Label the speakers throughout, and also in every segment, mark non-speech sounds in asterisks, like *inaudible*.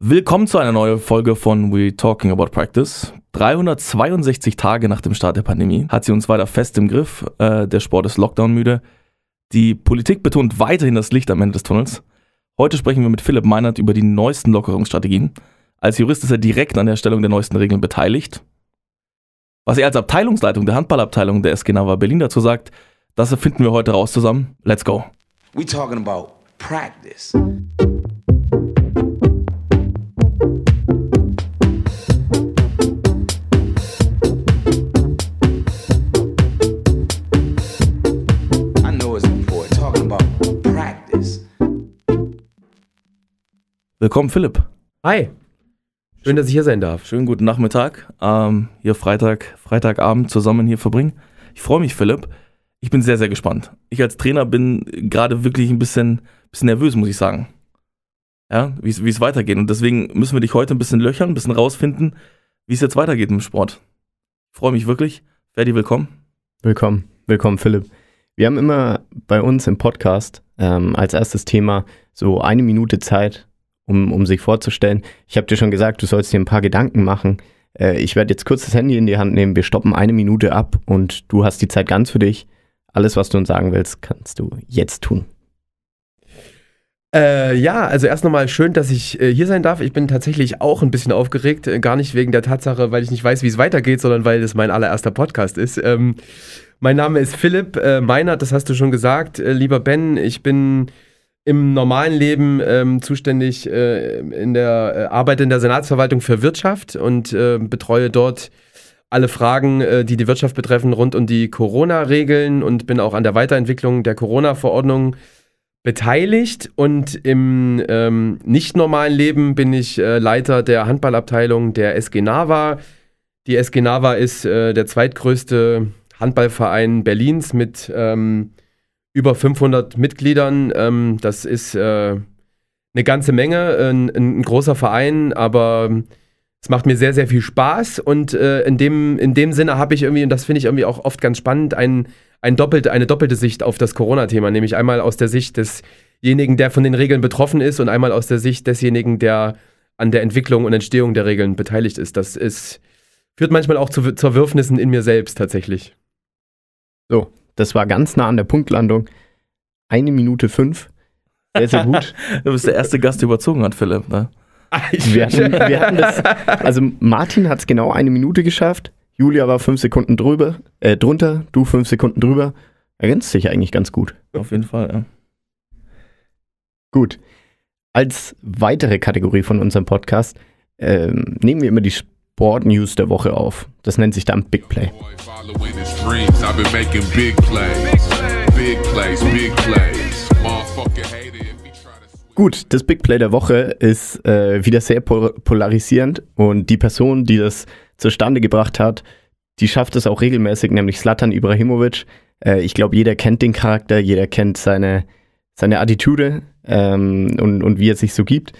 Speaker 1: Willkommen zu einer neuen Folge von We Talking About Practice. 362 Tage nach dem Start der Pandemie hat sie uns weiter fest im Griff. Äh, der Sport ist Lockdown müde. Die Politik betont weiterhin das Licht am Ende des Tunnels. Heute sprechen wir mit Philipp Meinert über die neuesten Lockerungsstrategien. Als Jurist ist er direkt an der Erstellung der neuesten Regeln beteiligt. Was er als Abteilungsleitung der Handballabteilung der SG Nava Berlin dazu sagt, das finden wir heute raus zusammen. Let's go.
Speaker 2: We talking about practice.
Speaker 1: Willkommen, Philipp.
Speaker 3: Hi. Schön, dass ich hier sein darf.
Speaker 1: Schönen guten Nachmittag. Ähm, hier Freitag, Freitagabend zusammen hier verbringen. Ich freue mich, Philipp. Ich bin sehr, sehr gespannt. Ich als Trainer bin gerade wirklich ein bisschen, bisschen nervös, muss ich sagen. Ja, wie es wie es weitergeht. Und deswegen müssen wir dich heute ein bisschen löchern, ein bisschen rausfinden, wie es jetzt weitergeht im Sport. Ich freue mich wirklich. Ferdi, willkommen.
Speaker 4: Willkommen, willkommen Philipp. Wir haben immer bei uns im Podcast ähm, als erstes Thema so eine Minute Zeit, um, um sich vorzustellen. Ich habe dir schon gesagt, du sollst dir ein paar Gedanken machen. Äh, ich werde jetzt kurz das Handy in die Hand nehmen, wir stoppen eine Minute ab und du hast die Zeit ganz für dich. Alles, was du uns sagen willst, kannst du jetzt tun.
Speaker 3: Äh, ja, also erst nochmal schön, dass ich äh, hier sein darf. Ich bin tatsächlich auch ein bisschen aufgeregt. Äh, gar nicht wegen der Tatsache, weil ich nicht weiß, wie es weitergeht, sondern weil es mein allererster Podcast ist. Ähm, mein Name ist Philipp äh, Meinert, das hast du schon gesagt. Äh, lieber Ben, ich bin im normalen Leben ähm, zuständig äh, in der äh, Arbeit in der Senatsverwaltung für Wirtschaft und äh, betreue dort alle Fragen, äh, die die Wirtschaft betreffen, rund um die Corona-Regeln und bin auch an der Weiterentwicklung der Corona-Verordnung beteiligt. Und im ähm, nicht normalen Leben bin ich äh, Leiter der Handballabteilung der SG Nava. Die SG Nava ist äh, der zweitgrößte Handballverein Berlins mit ähm, über 500 Mitgliedern. Ähm, das ist äh, eine ganze Menge, ein, ein großer Verein, aber es macht mir sehr, sehr viel Spaß und äh, in, dem, in dem Sinne habe ich irgendwie, und das finde ich irgendwie auch oft ganz spannend, ein, ein doppelt, eine doppelte Sicht auf das Corona-Thema, nämlich einmal aus der Sicht desjenigen, der von den Regeln betroffen ist und einmal aus der Sicht desjenigen, der an der Entwicklung und Entstehung der Regeln beteiligt ist. Das ist, führt manchmal auch zu Zerwürfnissen in mir selbst tatsächlich.
Speaker 4: So, das war ganz nah an der Punktlandung. Eine Minute fünf. Sehr, sehr gut. *laughs*
Speaker 1: Du bist der erste Gast, der überzogen hat, Philipp. Ne?
Speaker 4: Wir hatten, *laughs* wir hatten das, also Martin hat es genau eine Minute geschafft. Julia war fünf Sekunden drüber, äh, drunter, du fünf Sekunden drüber. Ergänzt sich eigentlich ganz gut.
Speaker 1: Auf jeden Fall, ja.
Speaker 4: Gut. Als weitere Kategorie von unserem Podcast ähm, nehmen wir immer die Sport-News der Woche auf. Das nennt sich dann Big Play. Gut, das Big Play der Woche ist äh, wieder sehr pol polarisierend und die Person, die das zustande gebracht hat, die schafft es auch regelmäßig, nämlich Slatan Ibrahimovic. Äh, ich glaube, jeder kennt den Charakter, jeder kennt seine, seine Attitüde ähm, und, und wie er sich so gibt.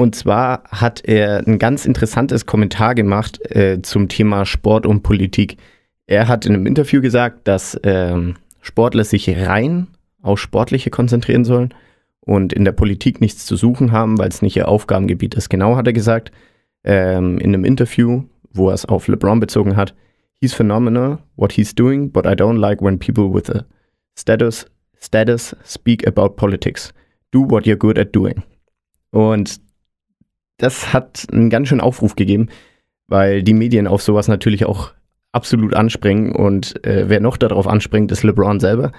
Speaker 4: Und zwar hat er ein ganz interessantes Kommentar gemacht äh, zum Thema Sport und Politik. Er hat in einem Interview gesagt, dass ähm, Sportler sich rein auf Sportliche konzentrieren sollen und in der Politik nichts zu suchen haben, weil es nicht ihr Aufgabengebiet ist. Genau hat er gesagt ähm, in einem Interview, wo er es auf LeBron bezogen hat. He's phenomenal, what he's doing, but I don't like when people with a status, status speak about politics. Do what you're good at doing. Und das hat einen ganz schönen Aufruf gegeben, weil die Medien auf sowas natürlich auch absolut anspringen und äh, wer noch darauf anspringt, ist LeBron selber.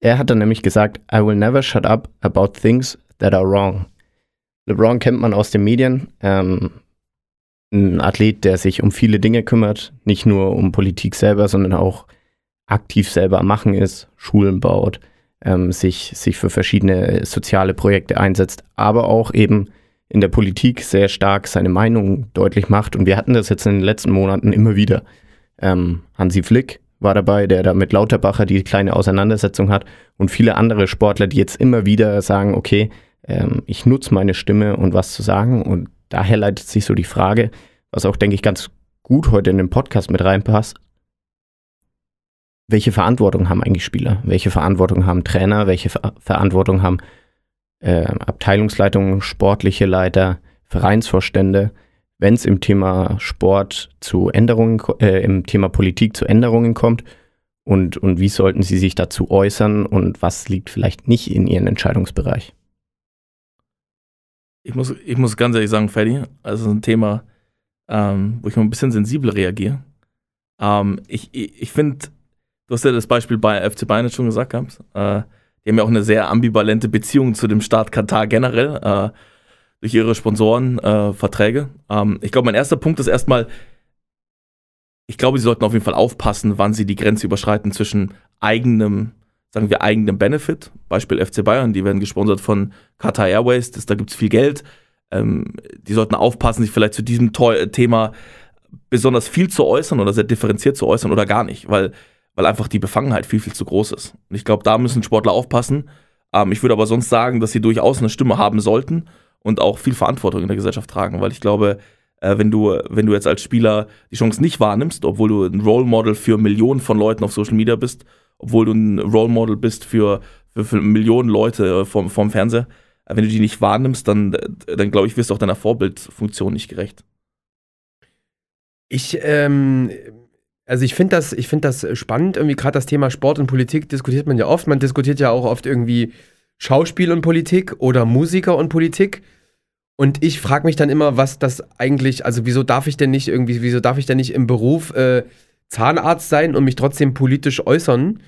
Speaker 4: Er hat dann nämlich gesagt, I will never shut up about things that are wrong. LeBron kennt man aus den Medien, ähm, ein Athlet, der sich um viele Dinge kümmert, nicht nur um Politik selber, sondern auch aktiv selber am Machen ist, Schulen baut, ähm, sich, sich für verschiedene soziale Projekte einsetzt, aber auch eben in der Politik sehr stark seine Meinung deutlich macht. Und wir hatten das jetzt in den letzten Monaten immer wieder. Ähm, Hansi Flick war dabei, der da mit Lauterbacher die kleine Auseinandersetzung hat und viele andere Sportler, die jetzt immer wieder sagen, okay, ähm, ich nutze meine Stimme und was zu sagen. Und daher leitet sich so die Frage, was auch, denke ich, ganz gut heute in den Podcast mit reinpasst. Welche Verantwortung haben eigentlich Spieler? Welche Verantwortung haben Trainer? Welche Ver Verantwortung haben äh, Abteilungsleitungen, sportliche Leiter, Vereinsvorstände, wenn es im Thema Sport zu Änderungen, äh, im Thema Politik zu Änderungen kommt? Und, und wie sollten sie sich dazu äußern und was liegt vielleicht nicht in ihren Entscheidungsbereich?
Speaker 1: Ich muss, ich muss ganz ehrlich sagen, Freddy, also ein Thema, ähm, wo ich mal ein bisschen sensibler reagiere. Ähm, ich ich, ich finde, du hast ja das Beispiel bei FC Bayern schon gesagt gehabt. Äh, die haben ja auch eine sehr ambivalente Beziehung zu dem Staat Katar generell, äh, durch ihre Sponsorenverträge. Äh, ähm, ich glaube, mein erster Punkt ist erstmal, ich glaube, sie sollten auf jeden Fall aufpassen, wann sie die Grenze überschreiten zwischen eigenem, sagen wir, eigenem Benefit. Beispiel FC Bayern, die werden gesponsert von Qatar Airways, das, da gibt es viel Geld. Ähm, die sollten aufpassen, sich vielleicht zu diesem Thema besonders viel zu äußern oder sehr differenziert zu äußern oder gar nicht, weil, weil einfach die Befangenheit viel, viel zu groß ist. Und ich glaube, da müssen Sportler aufpassen. Ähm, ich würde aber sonst sagen, dass sie durchaus eine Stimme haben sollten und auch viel Verantwortung in der Gesellschaft tragen, weil ich glaube, äh, wenn, du, wenn du jetzt als Spieler die Chance nicht wahrnimmst, obwohl du ein Role Model für Millionen von Leuten auf Social Media bist, obwohl du ein Role Model bist für, für, für Millionen Leute äh, vom, vom Fernseher, äh, wenn du die nicht wahrnimmst, dann, äh, dann glaube ich, wirst du auch deiner Vorbildfunktion nicht gerecht.
Speaker 3: Ich, ähm, also ich finde das, find das spannend, irgendwie gerade das Thema Sport und Politik diskutiert man ja oft. Man diskutiert ja auch oft irgendwie Schauspiel und Politik oder Musiker und Politik. Und ich frage mich dann immer, was das eigentlich, also wieso darf ich denn nicht irgendwie, wieso darf ich denn nicht im Beruf äh, Zahnarzt sein und mich trotzdem politisch äußern?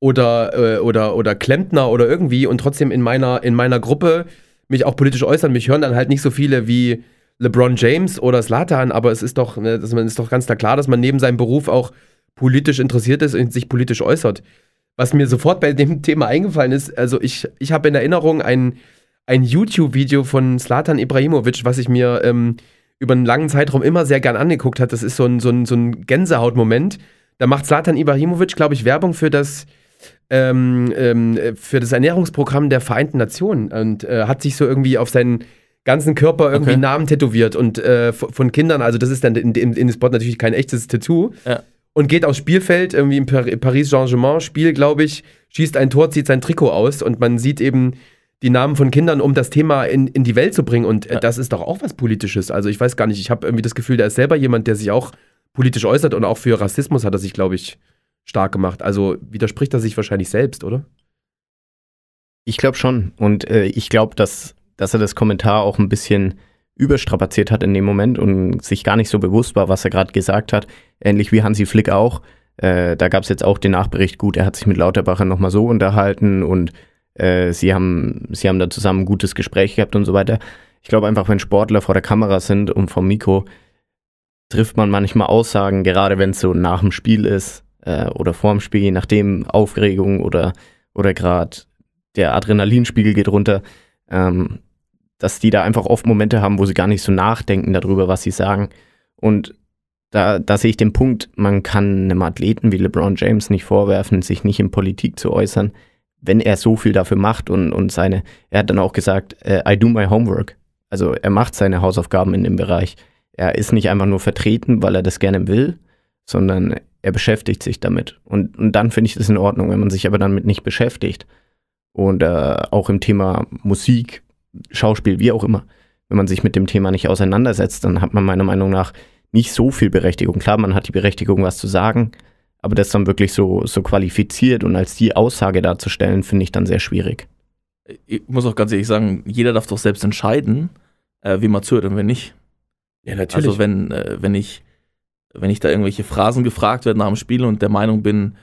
Speaker 3: Oder, äh, oder, oder Klempner oder irgendwie und trotzdem in meiner, in meiner Gruppe mich auch politisch äußern. Mich hören dann halt nicht so viele wie LeBron James oder Slatan, aber es ist doch, ne, das ist doch ganz klar, dass man neben seinem Beruf auch politisch interessiert ist und sich politisch äußert. Was mir sofort bei dem *laughs* Thema eingefallen ist, also ich, ich habe in Erinnerung ein, ein YouTube-Video von Slatan Ibrahimovic, was ich mir ähm, über einen langen Zeitraum immer sehr gern angeguckt hat. Das ist so ein, so ein, so ein Gänsehautmoment. Da macht Slatan Ibrahimovic, glaube ich, Werbung für das, ähm, ähm, für das Ernährungsprogramm der Vereinten Nationen und äh, hat sich so irgendwie auf seinen ganzen Körper irgendwie
Speaker 1: Okay.
Speaker 3: Namen tätowiert und äh, von Kindern, also das ist dann in, in, in dem Spot natürlich kein echtes Tattoo.
Speaker 1: Ja.
Speaker 3: Und geht aufs Spielfeld, irgendwie im Par Paris Saint-Germain-Spiel, glaube ich, schießt ein Tor, zieht sein Trikot aus und man sieht eben die Namen von Kindern, um das Thema in, in die Welt zu bringen. Und äh,
Speaker 1: Ja.
Speaker 3: das ist doch auch was Politisches. Also ich weiß gar nicht, ich habe irgendwie das Gefühl, der ist selber jemand, der sich auch politisch äußert und auch für Rassismus hat er sich, glaube ich, stark gemacht. Also widerspricht er sich wahrscheinlich selbst, oder?
Speaker 4: Ich glaube schon. Und äh, ich glaube, dass, dass er das Kommentar auch ein bisschen überstrapaziert hat in dem Moment und sich gar nicht so bewusst war, was er gerade gesagt hat. Ähnlich wie Hansi Flick auch. Äh, da gab es jetzt auch den Nachbericht, gut, er hat sich mit Lauterbacher nochmal so unterhalten und äh, sie, haben, sie haben da zusammen ein gutes Gespräch gehabt und so weiter. Ich glaube einfach, wenn Sportler vor der Kamera sind und vom Mikro, trifft man manchmal Aussagen, gerade wenn es so nach dem Spiel ist äh, oder vor dem Spiel, je nachdem Aufregung oder, oder gerade der Adrenalinspiegel geht runter, ähm, dass die da einfach oft Momente haben, wo sie gar nicht so nachdenken darüber, was sie sagen. Und da, da sehe ich den Punkt, man kann einem Athleten wie LeBron James nicht vorwerfen, sich nicht in Politik zu äußern, wenn er so viel dafür macht und, und seine, er hat dann auch gesagt, äh, I do my homework. Also er macht seine Hausaufgaben in dem Bereich. Er ist nicht einfach nur vertreten, weil er das gerne will, sondern er beschäftigt sich damit. Und, und dann finde ich das in Ordnung, wenn man sich aber damit nicht beschäftigt. Und äh, auch im Thema Musik, Schauspiel, wie auch immer, wenn man sich mit dem Thema nicht auseinandersetzt, dann hat man meiner Meinung nach nicht so viel Berechtigung. Klar, man hat die Berechtigung, was zu sagen, aber das dann wirklich so, so qualifiziert und als die Aussage darzustellen, finde ich dann sehr schwierig.
Speaker 1: Ich muss auch ganz ehrlich sagen, jeder darf doch selbst entscheiden, äh, wie man zuhört und wenn nicht.
Speaker 3: Ja,
Speaker 1: Also wenn, äh, wenn ich, wenn ich da irgendwelche Phrasen gefragt werde nach dem Spiel und der Meinung bin,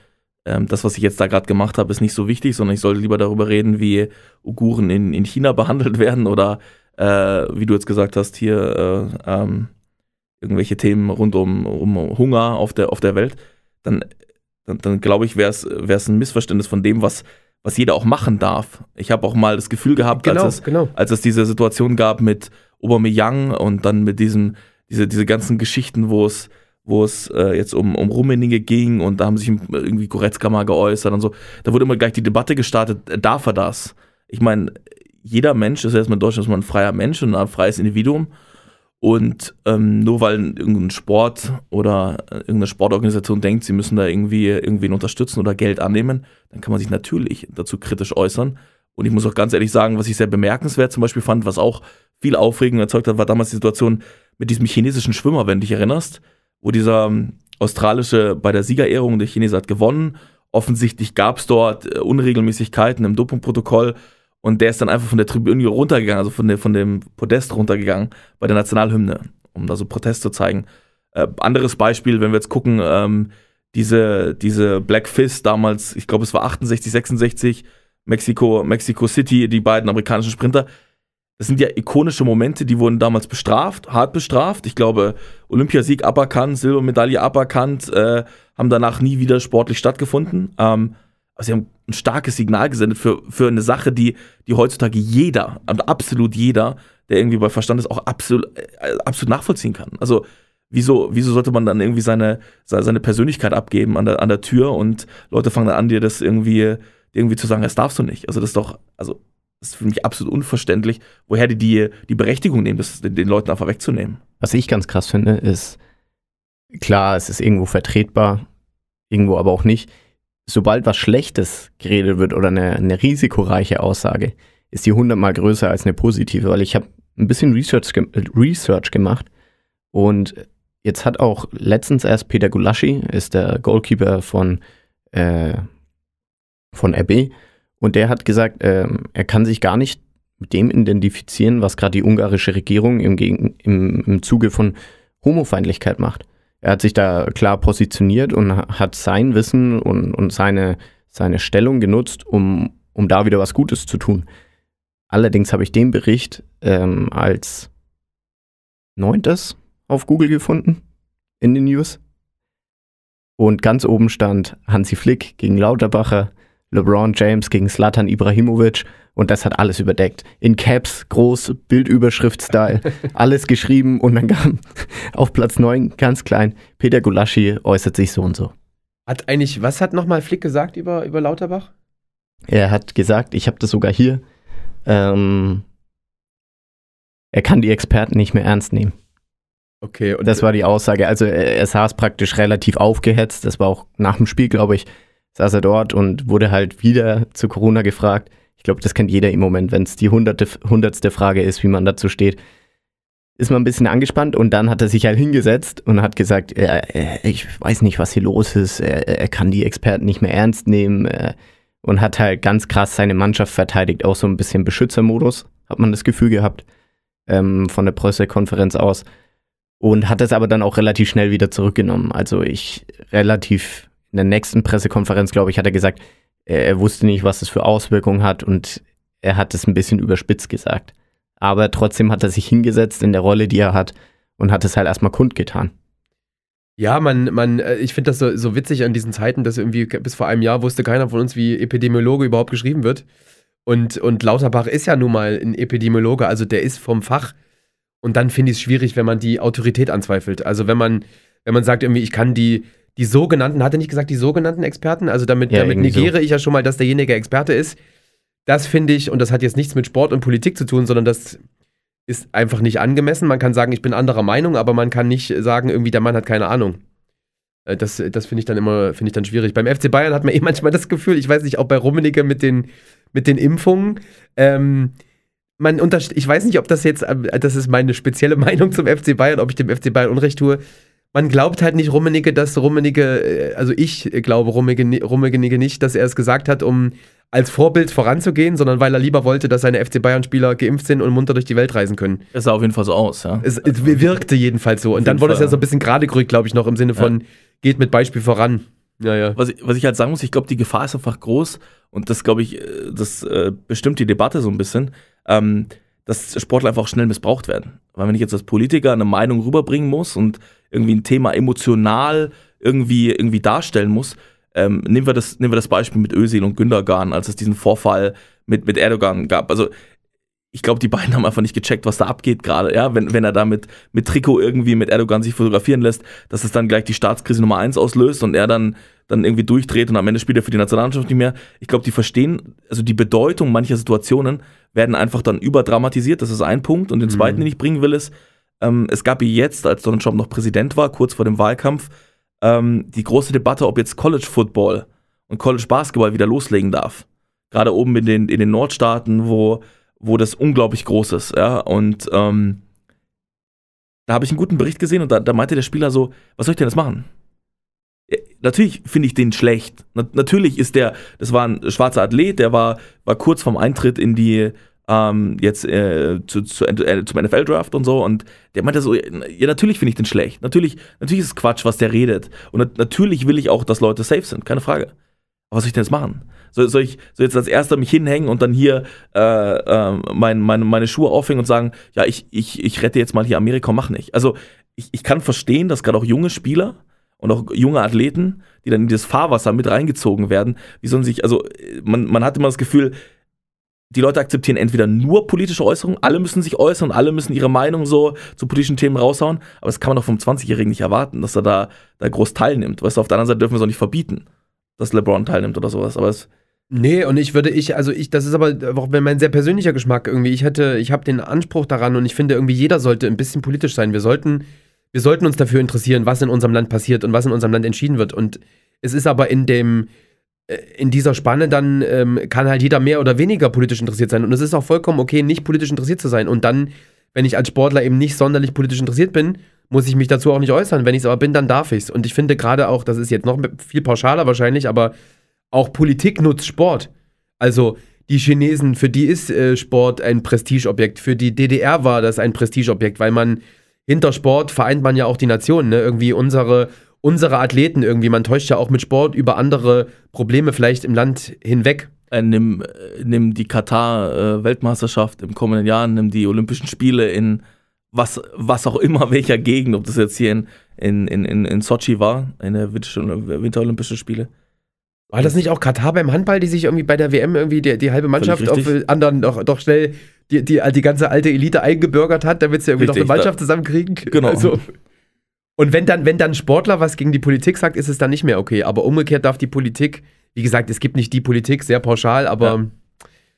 Speaker 1: ähm, das, was ich jetzt da gerade gemacht habe, ist nicht so wichtig, sondern ich sollte lieber darüber reden, wie Uiguren in, in China *laughs* behandelt werden oder äh, wie du jetzt gesagt hast, hier äh, ähm, irgendwelche Themen rund um, um Hunger auf der, auf der Welt, dann, dann, dann glaube ich, wäre es ein Missverständnis von dem, was, was jeder auch machen darf. Ich habe auch mal das Gefühl gehabt,
Speaker 3: genau,
Speaker 1: als es
Speaker 3: genau.
Speaker 1: als es diese Situation gab mit Aubameyang und dann mit diesem, diese, diese ganzen Geschichten, wo es, wo es äh, jetzt um, um Rummenigge ging und da haben sich irgendwie Goretzka mal geäußert und so. Da wurde immer gleich die Debatte gestartet, äh, darf er das? Ich meine, jeder Mensch ist erstmal in Deutschland ein freier Mensch und ein freies Individuum. Und ähm, nur weil irgendein Sport oder äh, irgendeine Sportorganisation denkt, sie müssen da irgendwie irgendwen unterstützen oder Geld annehmen, dann kann man sich natürlich dazu kritisch äußern. Und ich muss auch ganz ehrlich sagen, was ich sehr bemerkenswert zum Beispiel fand, was auch viel Aufregung erzeugt hat, war damals die Situation mit diesem chinesischen Schwimmer, wenn du dich erinnerst, wo dieser ähm, australische bei der Siegerehrung, der Chinese hat gewonnen. Offensichtlich gab es dort äh, Unregelmäßigkeiten im Dopingprotokoll und der ist dann einfach von der Tribüne runtergegangen, also von, der, von dem Podest runtergegangen bei der Nationalhymne, um da so Protest zu zeigen. Äh, anderes Beispiel, wenn wir jetzt gucken, ähm, diese, diese Black Fist damals, ich glaube es war 68, 66, Mexico, Mexico City, die beiden amerikanischen Sprinter. Das sind ja ikonische Momente, die wurden damals bestraft, hart bestraft. Ich glaube, Olympiasieg aberkannt, Silbermedaille aberkannt, äh, haben danach nie wieder sportlich stattgefunden. Ähm, aber sie haben ein starkes Signal gesendet für, für eine Sache, die, die heutzutage jeder, absolut jeder, der irgendwie bei Verstand ist, auch absolut, äh, absolut nachvollziehen kann. Also, wieso, wieso sollte man dann irgendwie seine, seine Persönlichkeit abgeben an der, an der Tür und Leute fangen dann an, dir das irgendwie, irgendwie zu sagen, das darfst du nicht. Also, das ist doch, also, das ist für mich absolut unverständlich, woher die die, die Berechtigung nehmen, das den, Leuten einfach wegzunehmen.
Speaker 4: Was ich ganz krass finde, ist, klar, es ist irgendwo vertretbar, irgendwo aber auch nicht. Sobald was Schlechtes geredet wird oder eine, eine risikoreiche Aussage, ist die hundertmal größer als eine positive, weil ich habe ein bisschen Research, ge Research gemacht und jetzt hat auch letztens erst Peter Gulaschi, ist der Goalkeeper von, äh, von RB, und der hat gesagt, ähm, er kann sich gar nicht mit dem identifizieren, was gerade die ungarische Regierung im, im, im Zuge von Homofeindlichkeit macht. Er hat sich da klar positioniert und hat sein Wissen und, und seine, seine Stellung genutzt, um, um da wieder was Gutes zu tun. Allerdings habe ich den Bericht ähm, als neuntes auf Google gefunden in den News. Und ganz oben stand Hansi Flick gegen Lauterbacher, LeBron James gegen Slatan Ibrahimovic und das hat alles überdeckt. In Caps, groß, Bildüberschrift-Style, *laughs* alles geschrieben und dann kam *laughs* auf Platz 9 ganz klein, Peter Gulaschi äußert sich so und so.
Speaker 3: Hat eigentlich, was hat nochmal Flick gesagt über, über Lauterbach?
Speaker 4: Er hat gesagt, ich habe das sogar hier, ähm, er kann die Experten nicht mehr ernst nehmen.
Speaker 3: Okay, und
Speaker 4: Das war die Aussage. Also er, er saß praktisch relativ aufgehetzt. Das war auch nach dem Spiel, glaube ich, saß er dort und wurde halt wieder zu Corona gefragt. Ich glaube, das kennt jeder im Moment, wenn es die hunderte, hundertste Frage ist, wie man dazu steht. Ist man ein bisschen angespannt und dann hat er sich halt hingesetzt und hat gesagt, er, er, ich weiß nicht, was hier los ist, er, er kann die Experten nicht mehr ernst nehmen äh, und hat halt ganz krass seine Mannschaft verteidigt, auch so ein bisschen Beschützermodus, hat man das Gefühl gehabt, ähm, von der Pressekonferenz aus. Und hat es aber dann auch relativ schnell wieder zurückgenommen. Also ich relativ in der nächsten Pressekonferenz, glaube ich, hat er gesagt, er, wusste nicht, was es für Auswirkungen hat und er hat es ein bisschen überspitzt gesagt. Aber trotzdem hat er sich hingesetzt in der Rolle, die er hat und hat es halt erstmal kundgetan.
Speaker 3: Ja, man, man, äh, ich finde das so, so witzig an diesen Zeiten, dass irgendwie bis vor einem Jahr wusste keiner von uns, wie Epidemiologe überhaupt geschrieben wird. Und, und Lauterbach ist ja nun mal ein Epidemiologe, also der ist vom Fach. Und dann finde ich es schwierig, wenn man die Autorität anzweifelt. Also wenn man, wenn man sagt, irgendwie, ich kann die, die sogenannten, hat er nicht gesagt, die sogenannten Experten? Also damit,
Speaker 4: Ja,
Speaker 3: damit
Speaker 4: irgendwie so.
Speaker 3: negiere ich ja schon mal, dass derjenige Experte ist. Das finde ich, und das hat jetzt nichts mit Sport und Politik zu tun, sondern das ist einfach nicht angemessen. Man kann sagen, ich bin anderer Meinung, aber man kann nicht sagen, irgendwie der Mann hat keine Ahnung. Äh, Das, das finde ich dann immer, finde ich dann schwierig. Beim FC Bayern hat man eh *laughs* manchmal das Gefühl, ich weiß nicht, auch bei Rummenigge mit den, mit den Impfungen, ähm, man ich weiß nicht, ob das jetzt, äh, das ist meine spezielle *laughs* Meinung zum FC Bayern, ob ich dem FC Bayern Unrecht tue. Man glaubt halt nicht Rummenigge, dass Rummenigge, äh, also ich glaube Rummenigge, Rummenigge nicht, dass er es gesagt hat, um als Vorbild voranzugehen, sondern weil er lieber wollte, dass seine FC Bayern-Spieler geimpft sind und munter durch die Welt reisen können.
Speaker 1: Das sah auf jeden Fall so aus, ja.
Speaker 3: Es, es wirkte jedenfalls so. Und dann wurde es ja
Speaker 1: Fall.
Speaker 3: so ein bisschen gerade gerückt, glaube ich, noch im Sinne von, geht mit Beispiel voran. Ja, ja.
Speaker 1: Was ich, was ich halt sagen muss, ich glaube, die Gefahr ist einfach groß und das, glaube ich, äh, das äh, bestimmt die Debatte so ein bisschen, ähm, dass Sportler einfach auch schnell missbraucht werden. Weil wenn ich jetzt als Politiker eine Meinung rüberbringen muss und irgendwie ein Thema emotional irgendwie, irgendwie darstellen muss, ähm, nehmen, wir das, nehmen wir das Beispiel mit Özil und Gündogan, als es diesen Vorfall mit, mit Erdogan gab. Also ich glaube, die beiden *laughs* haben einfach nicht gecheckt, was da abgeht gerade, ja, wenn, wenn er da mit, mit Trikot irgendwie mit Erdogan sich fotografieren lässt, dass es dann gleich die Staatskrise Nummer eins auslöst und er dann, dann irgendwie durchdreht und am Ende spielt er für die Nationalmannschaft nicht mehr. Ich glaube, die verstehen, also die Bedeutung mancher Situationen werden einfach dann überdramatisiert, das ist ein Punkt. Und den zweiten, den ich bringen will, ist, ähm, es gab jetzt, als Donald Trump noch Präsident war, kurz vor dem Wahlkampf, ähm, die große Debatte, ob jetzt College Football und College Basketball wieder loslegen darf. Gerade oben in den, in den Nordstaaten, wo, wo das unglaublich groß ist, ja, und ähm, da habe ich einen guten Bericht gesehen und da, da meinte der Spieler so, was soll ich denn jetzt machen? Natürlich finde ich den schlecht. Na, natürlich ist der, das war ein schwarzer Athlet, der war, war kurz vorm Eintritt in die, ähm, jetzt äh, zu, zu, äh, zum NFL-Draft und so und der meinte so, ja, natürlich finde ich den schlecht. Natürlich, natürlich ist es Quatsch, was der redet. Und nat natürlich will ich auch, dass Leute safe sind, keine Frage. Aber was soll ich denn jetzt machen? Soll, soll ich soll jetzt als erster mich hinhängen und dann hier äh, äh, mein, meine, meine Schuhe aufhängen und sagen, ja, ich, ich, ich rette jetzt mal hier Amerika, mach nicht. Also ich, ich kann verstehen, dass gerade auch junge Spieler und auch junge Athleten, die dann in dieses Fahrwasser mit reingezogen werden, wie sollen sich, also man, man hat immer das Gefühl, die Leute akzeptieren entweder nur politische Äußerungen, alle müssen sich äußern, alle müssen ihre Meinung so zu politischen Themen raushauen, aber das kann man doch vom 20-Jährigen nicht erwarten, dass er da, da groß teilnimmt. Weißt du, auf der anderen Seite dürfen wir es auch nicht verbieten, dass LeBron teilnimmt oder sowas, aber es,
Speaker 3: Nee, und ich würde, ich, also ich, das ist aber auch mein sehr persönlicher Geschmack irgendwie. Ich hätte, ich habe den Anspruch daran und ich finde irgendwie jeder sollte ein bisschen politisch sein. Wir sollten, wir sollten uns dafür interessieren, was in unserem Land passiert und was in unserem Land entschieden wird. Und es ist aber in dem, in dieser Spanne dann ähm, kann halt jeder mehr oder weniger politisch interessiert sein. Und es ist auch vollkommen okay, nicht politisch interessiert zu sein. Und dann, wenn ich als Sportler eben nicht sonderlich politisch interessiert bin, muss ich mich dazu auch nicht äußern. Wenn ich es aber bin, dann darf ich es. Und ich finde gerade auch, das ist jetzt noch viel pauschaler wahrscheinlich, aber auch Politik nutzt Sport. Also die Chinesen, für die ist äh, Sport ein Prestigeobjekt. Für die DDR war das ein Prestigeobjekt, weil man hinter Sport vereint man ja auch die Nationen. Ne? Irgendwie unsere, unsere Athleten irgendwie. Man täuscht ja auch mit Sport über andere Probleme vielleicht im Land hinweg.
Speaker 1: äh, nimm, äh, nimm die Katar-Weltmeisterschaft im kommenden Jahr, nimm die Olympischen Spiele in was, was auch immer, *laughs* welcher Gegend, ob das jetzt hier in, in, in, in, Sochi war, in der Winter- Winterolympischen Spiele.
Speaker 3: War das nicht auch Katar beim Handball, die sich irgendwie bei der WM irgendwie die, die halbe Mannschaft auf äh, anderen doch, doch schnell die, die, die ganze alte Elite eingebürgert hat, damit sie irgendwie noch
Speaker 1: Richtig,
Speaker 3: eine Mannschaft zusammenkriegen?
Speaker 1: Genau.
Speaker 3: Also, *laughs* und wenn dann, wenn dann ein Sportler was gegen die Politik sagt, ist es dann nicht mehr okay. Aber umgekehrt darf die Politik, wie gesagt, es gibt nicht die Politik, sehr pauschal, aber
Speaker 1: Ja.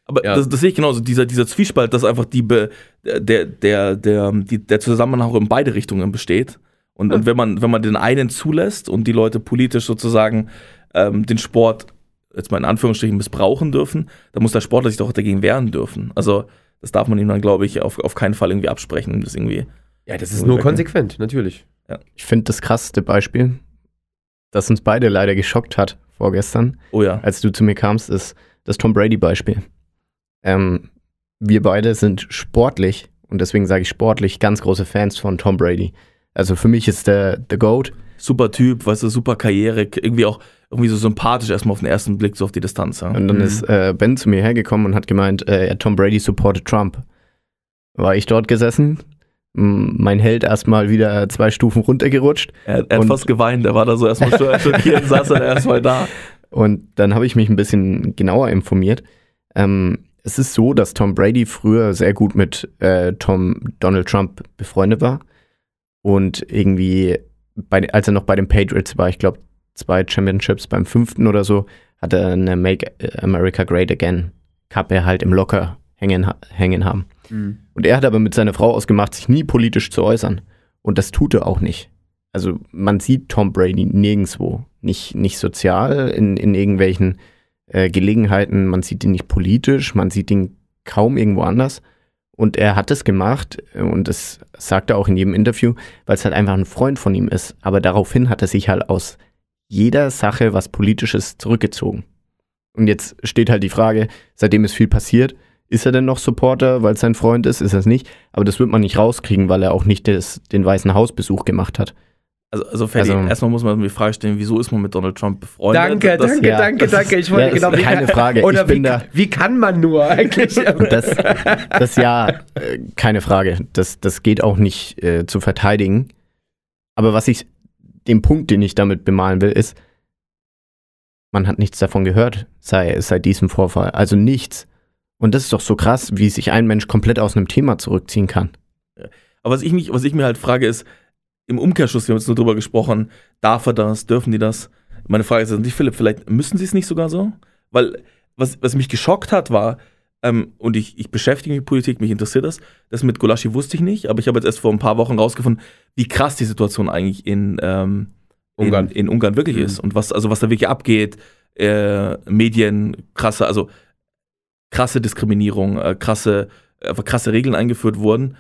Speaker 1: Aber
Speaker 3: Ja.
Speaker 1: das, das sehe ich genauso, dieser, dieser Zwiespalt, dass einfach die, Be, der, der, der, die, der Zusammenhang in beide Richtungen besteht. Und, und wenn, man, wenn man den einen zulässt und die Leute politisch sozusagen ähm, den Sport jetzt mal in Anführungsstrichen missbrauchen dürfen, dann muss der Sportler sich doch dagegen wehren dürfen. Also das darf man ihm dann, glaube ich, auf, auf keinen Fall irgendwie absprechen. Das irgendwie,
Speaker 3: ja, das ist nur konsequent, natürlich.
Speaker 4: Ich finde das krasseste Beispiel, das uns beide leider geschockt hat vorgestern,
Speaker 1: oh ja,
Speaker 4: als du zu mir kamst, ist das Tom Brady-Beispiel. Ähm, wir beide sind sportlich, und deswegen sage ich sportlich, ganz große Fans von Tom Brady. Also für mich ist der der GOAT.
Speaker 1: super Typ, weißt du, super Karriere, irgendwie auch irgendwie so sympathisch erstmal auf den ersten Blick, so auf die Distanz. Ja.
Speaker 4: Und dann ist äh, Ben zu mir hergekommen und hat gemeint, äh, ja, Tom Brady supportet Trump. War ich dort gesessen, mein Held erstmal wieder zwei Stufen runtergerutscht.
Speaker 1: Er, er hat
Speaker 4: Und-
Speaker 1: fast geweint, er war da so erstmal sch- *laughs* schockiert, saß dann erstmal da.
Speaker 4: Und dann habe ich mich ein bisschen genauer informiert. Ähm, es ist so, dass Tom Brady früher sehr gut mit äh, Tom Donald Trump befreundet war. Und irgendwie, bei, als er noch bei den Patriots war, ich glaube, zwei Championships beim fünften oder so, hat er eine Make America Great Again Cup er halt im Locker hängen, hängen haben. Und er hat aber mit seiner Frau ausgemacht, sich nie politisch zu äußern. Und das tut er auch nicht. Also man sieht Tom Brady nirgendwo. Nicht, nicht sozial, in, in irgendwelchen äh, Gelegenheiten. Man sieht ihn nicht politisch, man sieht ihn kaum irgendwo anders. Und er hat es gemacht, äh, und das sagt er auch in jedem Interview, weil es halt einfach ein Freund von ihm ist. Aber daraufhin hat er sich halt aus jeder Sache was Politisches zurückgezogen. Und jetzt steht halt die Frage, seitdem ist viel passiert, ist er denn noch Supporter, weil es sein Freund ist? Ist er es nicht? Aber das wird man nicht rauskriegen, weil er auch nicht des, den Weißen Hausbesuch gemacht hat.
Speaker 1: Also, also Ferdi,
Speaker 4: Also-
Speaker 1: erstmal muss man die Frage stellen, wieso ist man mit Donald Trump befreundet?
Speaker 3: Danke,
Speaker 1: Das-
Speaker 3: danke,
Speaker 4: ja,
Speaker 3: danke,
Speaker 4: das
Speaker 3: danke.
Speaker 4: ist-
Speaker 3: Ich wollte
Speaker 4: ja,
Speaker 3: genau wie
Speaker 4: keine
Speaker 3: kann-
Speaker 4: Frage.
Speaker 3: Oder
Speaker 4: Ich bin
Speaker 3: wie,
Speaker 4: da-
Speaker 3: wie kann man nur eigentlich? *laughs*
Speaker 4: Das, das ja, äh, keine Frage. Das, das geht auch nicht äh, zu verteidigen. Aber was ich, den Punkt, den ich damit bemalen will, ist, man hat nichts davon gehört sei, seit diesem Vorfall. Also nichts. Und das ist doch so krass, wie sich ein Mensch komplett aus einem Thema zurückziehen kann.
Speaker 1: Aber was ich, mich, was ich mir halt frage ist, im Umkehrschluss, wir haben jetzt nur drüber gesprochen, darf er das, dürfen die das? Meine Frage ist an dich, Philipp, vielleicht müssen sie es nicht sogar so? Weil, was, was mich geschockt hat, war, ähm, und ich, ich beschäftige mich mit Politik, mich interessiert das, das mit Golaschi wusste ich nicht, aber ich habe jetzt erst vor ein paar Wochen rausgefunden, wie krass die Situation eigentlich in, ähm,
Speaker 3: Ungarn.
Speaker 1: in, in Ungarn wirklich
Speaker 3: Mhm.
Speaker 1: ist und was, also was da wirklich abgeht, äh, Medien, krasse, also krasse Diskriminierung, äh, krasse, einfach krasse Regeln eingeführt wurden.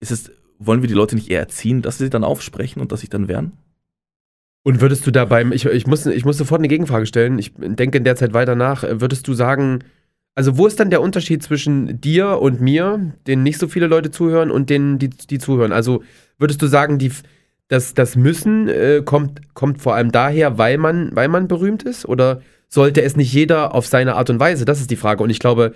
Speaker 1: Ist es, wollen wir die Leute nicht eher erziehen, dass sie dann aufsprechen und dass sich dann wehren?
Speaker 3: Und würdest du da beim, ich, ich, muss, ich muss sofort eine Gegenfrage stellen, ich denke in der Zeit weiter nach, würdest du sagen, also wo ist dann der Unterschied zwischen dir und mir, denen nicht so viele Leute zuhören und denen, die, die zuhören? Also würdest du sagen, die, das, das Müssen äh, kommt, kommt vor allem daher, weil man, weil man berühmt ist? Oder sollte es nicht jeder auf seine Art und Weise? Das ist die Frage. Und ich glaube,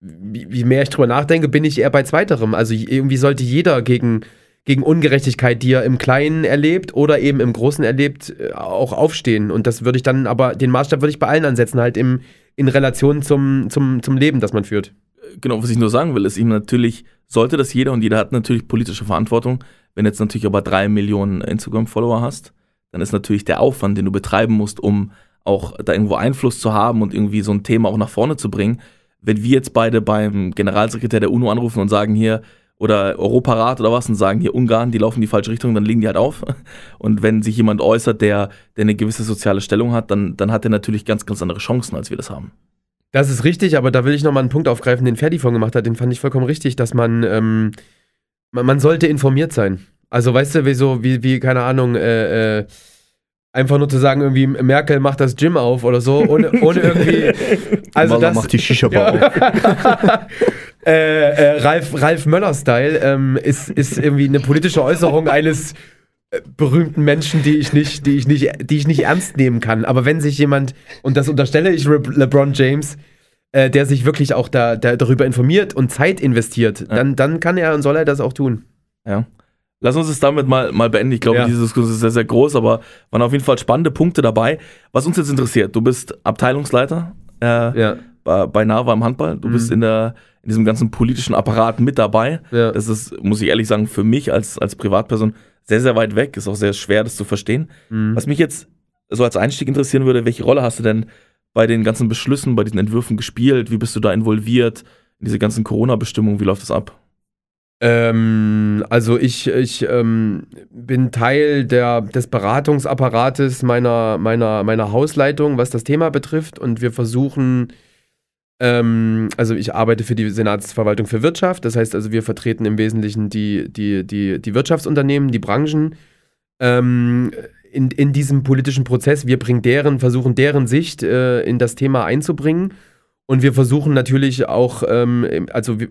Speaker 3: wie mehr ich drüber nachdenke, bin ich eher bei zweiterem. Also irgendwie sollte jeder gegen, gegen Ungerechtigkeit, die er im Kleinen erlebt oder eben im Großen erlebt, äh, auch aufstehen. Und das würde ich dann, aber den Maßstab würde ich bei allen ansetzen, halt im, in Relation zum, zum, zum Leben, das man führt.
Speaker 1: Genau, was ich nur sagen will, ist ihm natürlich, sollte das jeder und jeder hat natürlich politische Verantwortung. Wenn jetzt natürlich aber drei Millionen Instagram-Follower hast, dann ist natürlich der Aufwand, den du betreiben musst, um auch da irgendwo Einfluss zu haben und irgendwie so ein Thema auch nach vorne zu bringen. Wenn wir jetzt beide beim Generalsekretär der UNO anrufen und sagen hier, oder Europarat oder was und sagen hier Ungarn, die laufen in die falsche Richtung, dann legen die halt auf. *laughs* Und wenn sich jemand äußert, der, der eine gewisse soziale Stellung hat, dann, dann hat er natürlich ganz, ganz andere Chancen, als wir das haben.
Speaker 3: Das ist richtig, aber da will ich nochmal einen Punkt aufgreifen, den Ferdi von gemacht hat. Den fand ich vollkommen richtig, dass man, ähm, man, man sollte informiert sein. Also weißt du, wie so, wie, wie keine Ahnung, äh, äh, einfach nur zu sagen, irgendwie Merkel macht das Gym auf oder so, ohne, ohne irgendwie. *laughs* Also
Speaker 4: Maler
Speaker 3: das,
Speaker 4: macht die Shisha-Bar auf. *laughs*
Speaker 3: äh, äh, Ralf, Ralf Möller-Style ähm, ist, ist irgendwie eine politische Äußerung eines äh, berühmten Menschen, die ich nicht, die ich nicht, die ich nicht ernst nehmen kann. Aber wenn sich jemand, und das unterstelle ich LeBron James, äh, der sich wirklich auch da, da darüber informiert und Zeit investiert, dann, dann kann er und soll er das auch tun.
Speaker 1: Ja. Lass uns es damit mal, mal beenden. Ich glaube,
Speaker 3: Ja.
Speaker 1: diese Diskussion ist sehr, sehr groß, aber waren auf jeden Fall spannende Punkte dabei. Was uns jetzt interessiert, du bist Abteilungsleiter äh,
Speaker 3: Ja.
Speaker 1: bei, bei NAVA im Handball. Du bist in, der, in diesem ganzen politischen Apparat mit dabei.
Speaker 3: Ja.
Speaker 1: Das ist, muss ich ehrlich sagen, für mich als, als Privatperson sehr, sehr weit weg. Ist auch sehr schwer, das zu verstehen.
Speaker 3: Mhm.
Speaker 1: Was mich jetzt so als Einstieg interessieren würde, welche Rolle hast du denn bei den ganzen Beschlüssen, bei diesen Entwürfen gespielt? Wie bist du da involviert? In diese ganzen Corona-Bestimmungen, wie läuft das ab?
Speaker 3: Ähm, also ich, ich ähm, bin Teil der, des Beratungsapparates meiner, meiner, meiner Hausleitung, was das Thema betrifft. Und wir versuchen, ähm, also ich arbeite für die Senatsverwaltung für Wirtschaft. Das heißt also, wir vertreten im Wesentlichen die, die, die, die Wirtschaftsunternehmen, die Branchen ähm, in, in diesem politischen Prozess. Wir bringen deren, versuchen deren Sicht äh, in das Thema einzubringen. Und wir versuchen natürlich auch, ähm, also wir,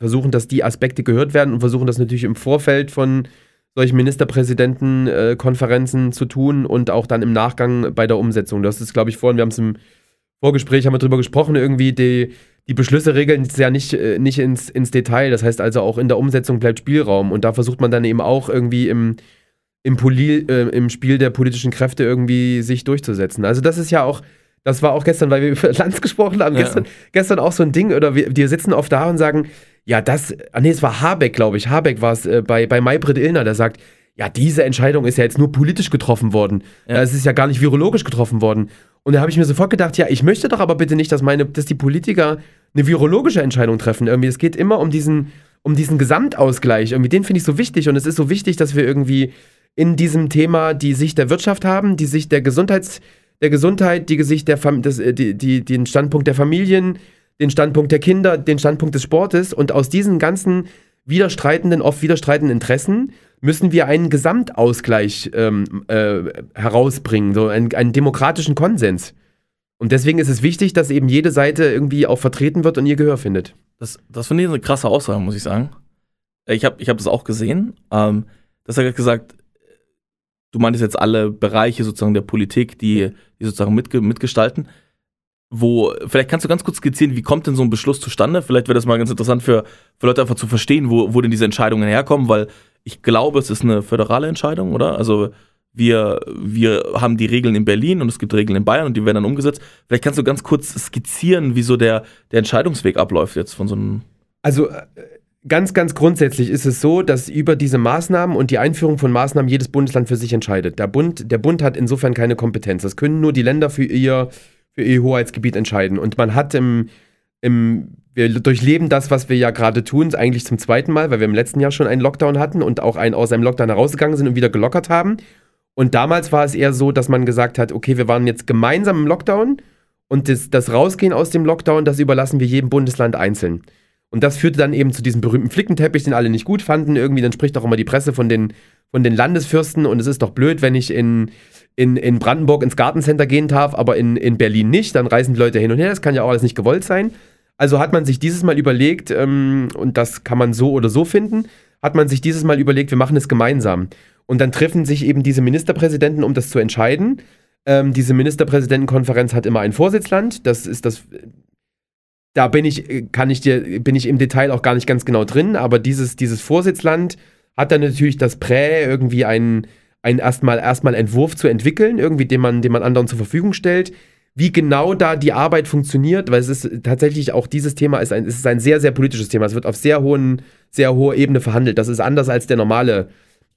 Speaker 3: versuchen, dass die Aspekte gehört werden und versuchen das natürlich im Vorfeld von solchen Ministerpräsidentenkonferenzen zu tun und auch dann im Nachgang bei der Umsetzung. Das ist, glaube ich, vorhin, wir haben es im Vorgespräch, haben wir drüber gesprochen, irgendwie die, die Beschlüsse regeln es ja nicht, äh, nicht ins, ins Detail. Das heißt also auch in der Umsetzung bleibt Spielraum und da versucht man dann eben auch irgendwie im, im, Poli, äh, im Spiel der politischen Kräfte irgendwie sich durchzusetzen. Also das ist ja auch, das war auch gestern, weil wir *laughs* über Lanz gesprochen haben,
Speaker 1: Ja.
Speaker 3: gestern, gestern auch so ein Ding, oder wir, wir sitzen oft da und sagen, ja, das, ah nee, es war Habeck, glaube ich, Habeck war es äh, bei, bei Maybrit Illner, der sagt, ja, diese Entscheidung ist ja jetzt nur politisch getroffen worden.
Speaker 1: Ja.
Speaker 3: Es ist ja gar nicht virologisch getroffen worden. Und da habe ich mir sofort gedacht, ja, ich möchte doch aber bitte nicht, dass meine, dass die Politiker eine virologische Entscheidung treffen. Irgendwie, es geht immer um diesen, um diesen Gesamtausgleich. Irgendwie, den finde ich so wichtig. Und es ist so wichtig, dass wir irgendwie in diesem Thema die Sicht der Wirtschaft haben, die Sicht der Gesundheits, der Gesundheit, die Sicht der Fam das, äh, die, die, den Standpunkt der Familien, den Standpunkt der Kinder, den Standpunkt des Sportes. Und aus diesen ganzen widerstreitenden, oft widerstreitenden Interessen müssen wir einen Gesamtausgleich ähm, äh, herausbringen, so einen, einen demokratischen Konsens. Und deswegen ist es wichtig, dass eben jede Seite irgendwie auch vertreten wird und ihr Gehör findet.
Speaker 1: Das, das finde ich eine krasse Aussage, muss ich sagen. Ich habe ich hab das auch gesehen. Ähm, das hat gesagt, du meintest jetzt alle Bereiche sozusagen der Politik, die, die sozusagen mitge mitgestalten. Wo, vielleicht kannst du ganz kurz skizzieren, wie kommt denn so ein Beschluss zustande? Vielleicht wäre das mal ganz interessant für, für Leute einfach zu verstehen, wo, wo denn diese Entscheidungen herkommen, weil ich glaube, es ist eine föderale Entscheidung, oder? Also wir, wir haben die Regeln in Berlin und es gibt Regeln in Bayern und die werden dann umgesetzt. Vielleicht kannst du ganz kurz skizzieren, wie so der, der Entscheidungsweg abläuft jetzt von so einem.
Speaker 3: Also äh, ganz, ganz grundsätzlich ist es so, dass über diese Maßnahmen und die Einführung von Maßnahmen jedes Bundesland für sich entscheidet. Der Bund, der Bund hat insofern keine Kompetenz. Das können nur die Länder für ihr, Hoheitsgebiet entscheiden. Und man hat im, im, wir durchleben das, was wir ja gerade tun, eigentlich zum zweiten Mal, weil wir im letzten Jahr schon einen Lockdown hatten und auch einen aus einem Lockdown herausgegangen sind und wieder gelockert haben. Und damals war es eher so, dass man gesagt hat, okay, wir waren jetzt gemeinsam im Lockdown Und das, das Rausgehen aus dem Lockdown, das überlassen wir jedem Bundesland einzeln. Und das führte dann eben zu diesem berühmten Flickenteppich, den alle nicht gut fanden. Irgendwie, dann spricht auch immer die Presse von den, von den Landesfürsten. Und es ist doch blöd, wenn ich in, in, in Brandenburg ins Gartencenter gehen darf, aber in, in Berlin nicht. Dann reisen die Leute hin und her. Das kann ja auch alles nicht gewollt sein. Also hat man sich dieses Mal überlegt, ähm, und das kann man so oder so finden, hat man sich dieses Mal überlegt, wir machen es gemeinsam. Und dann treffen sich eben diese Ministerpräsidenten, um das zu entscheiden. Ähm, diese Ministerpräsidentenkonferenz hat immer ein Vorsitzland. Das ist das. Da bin ich, kann ich dir, bin ich im Detail auch gar nicht ganz genau drin, aber dieses, dieses Vorsitzland hat dann natürlich das Prä, irgendwie einen, einen erstmal, erstmal Entwurf zu entwickeln, irgendwie, den man, den man anderen zur Verfügung stellt. Wie genau da die Arbeit funktioniert, weil es ist tatsächlich auch dieses Thema ist ein, es ist ein sehr, sehr politisches Thema. Es wird auf sehr hohen, sehr hoher Ebene verhandelt. Das ist anders als der normale,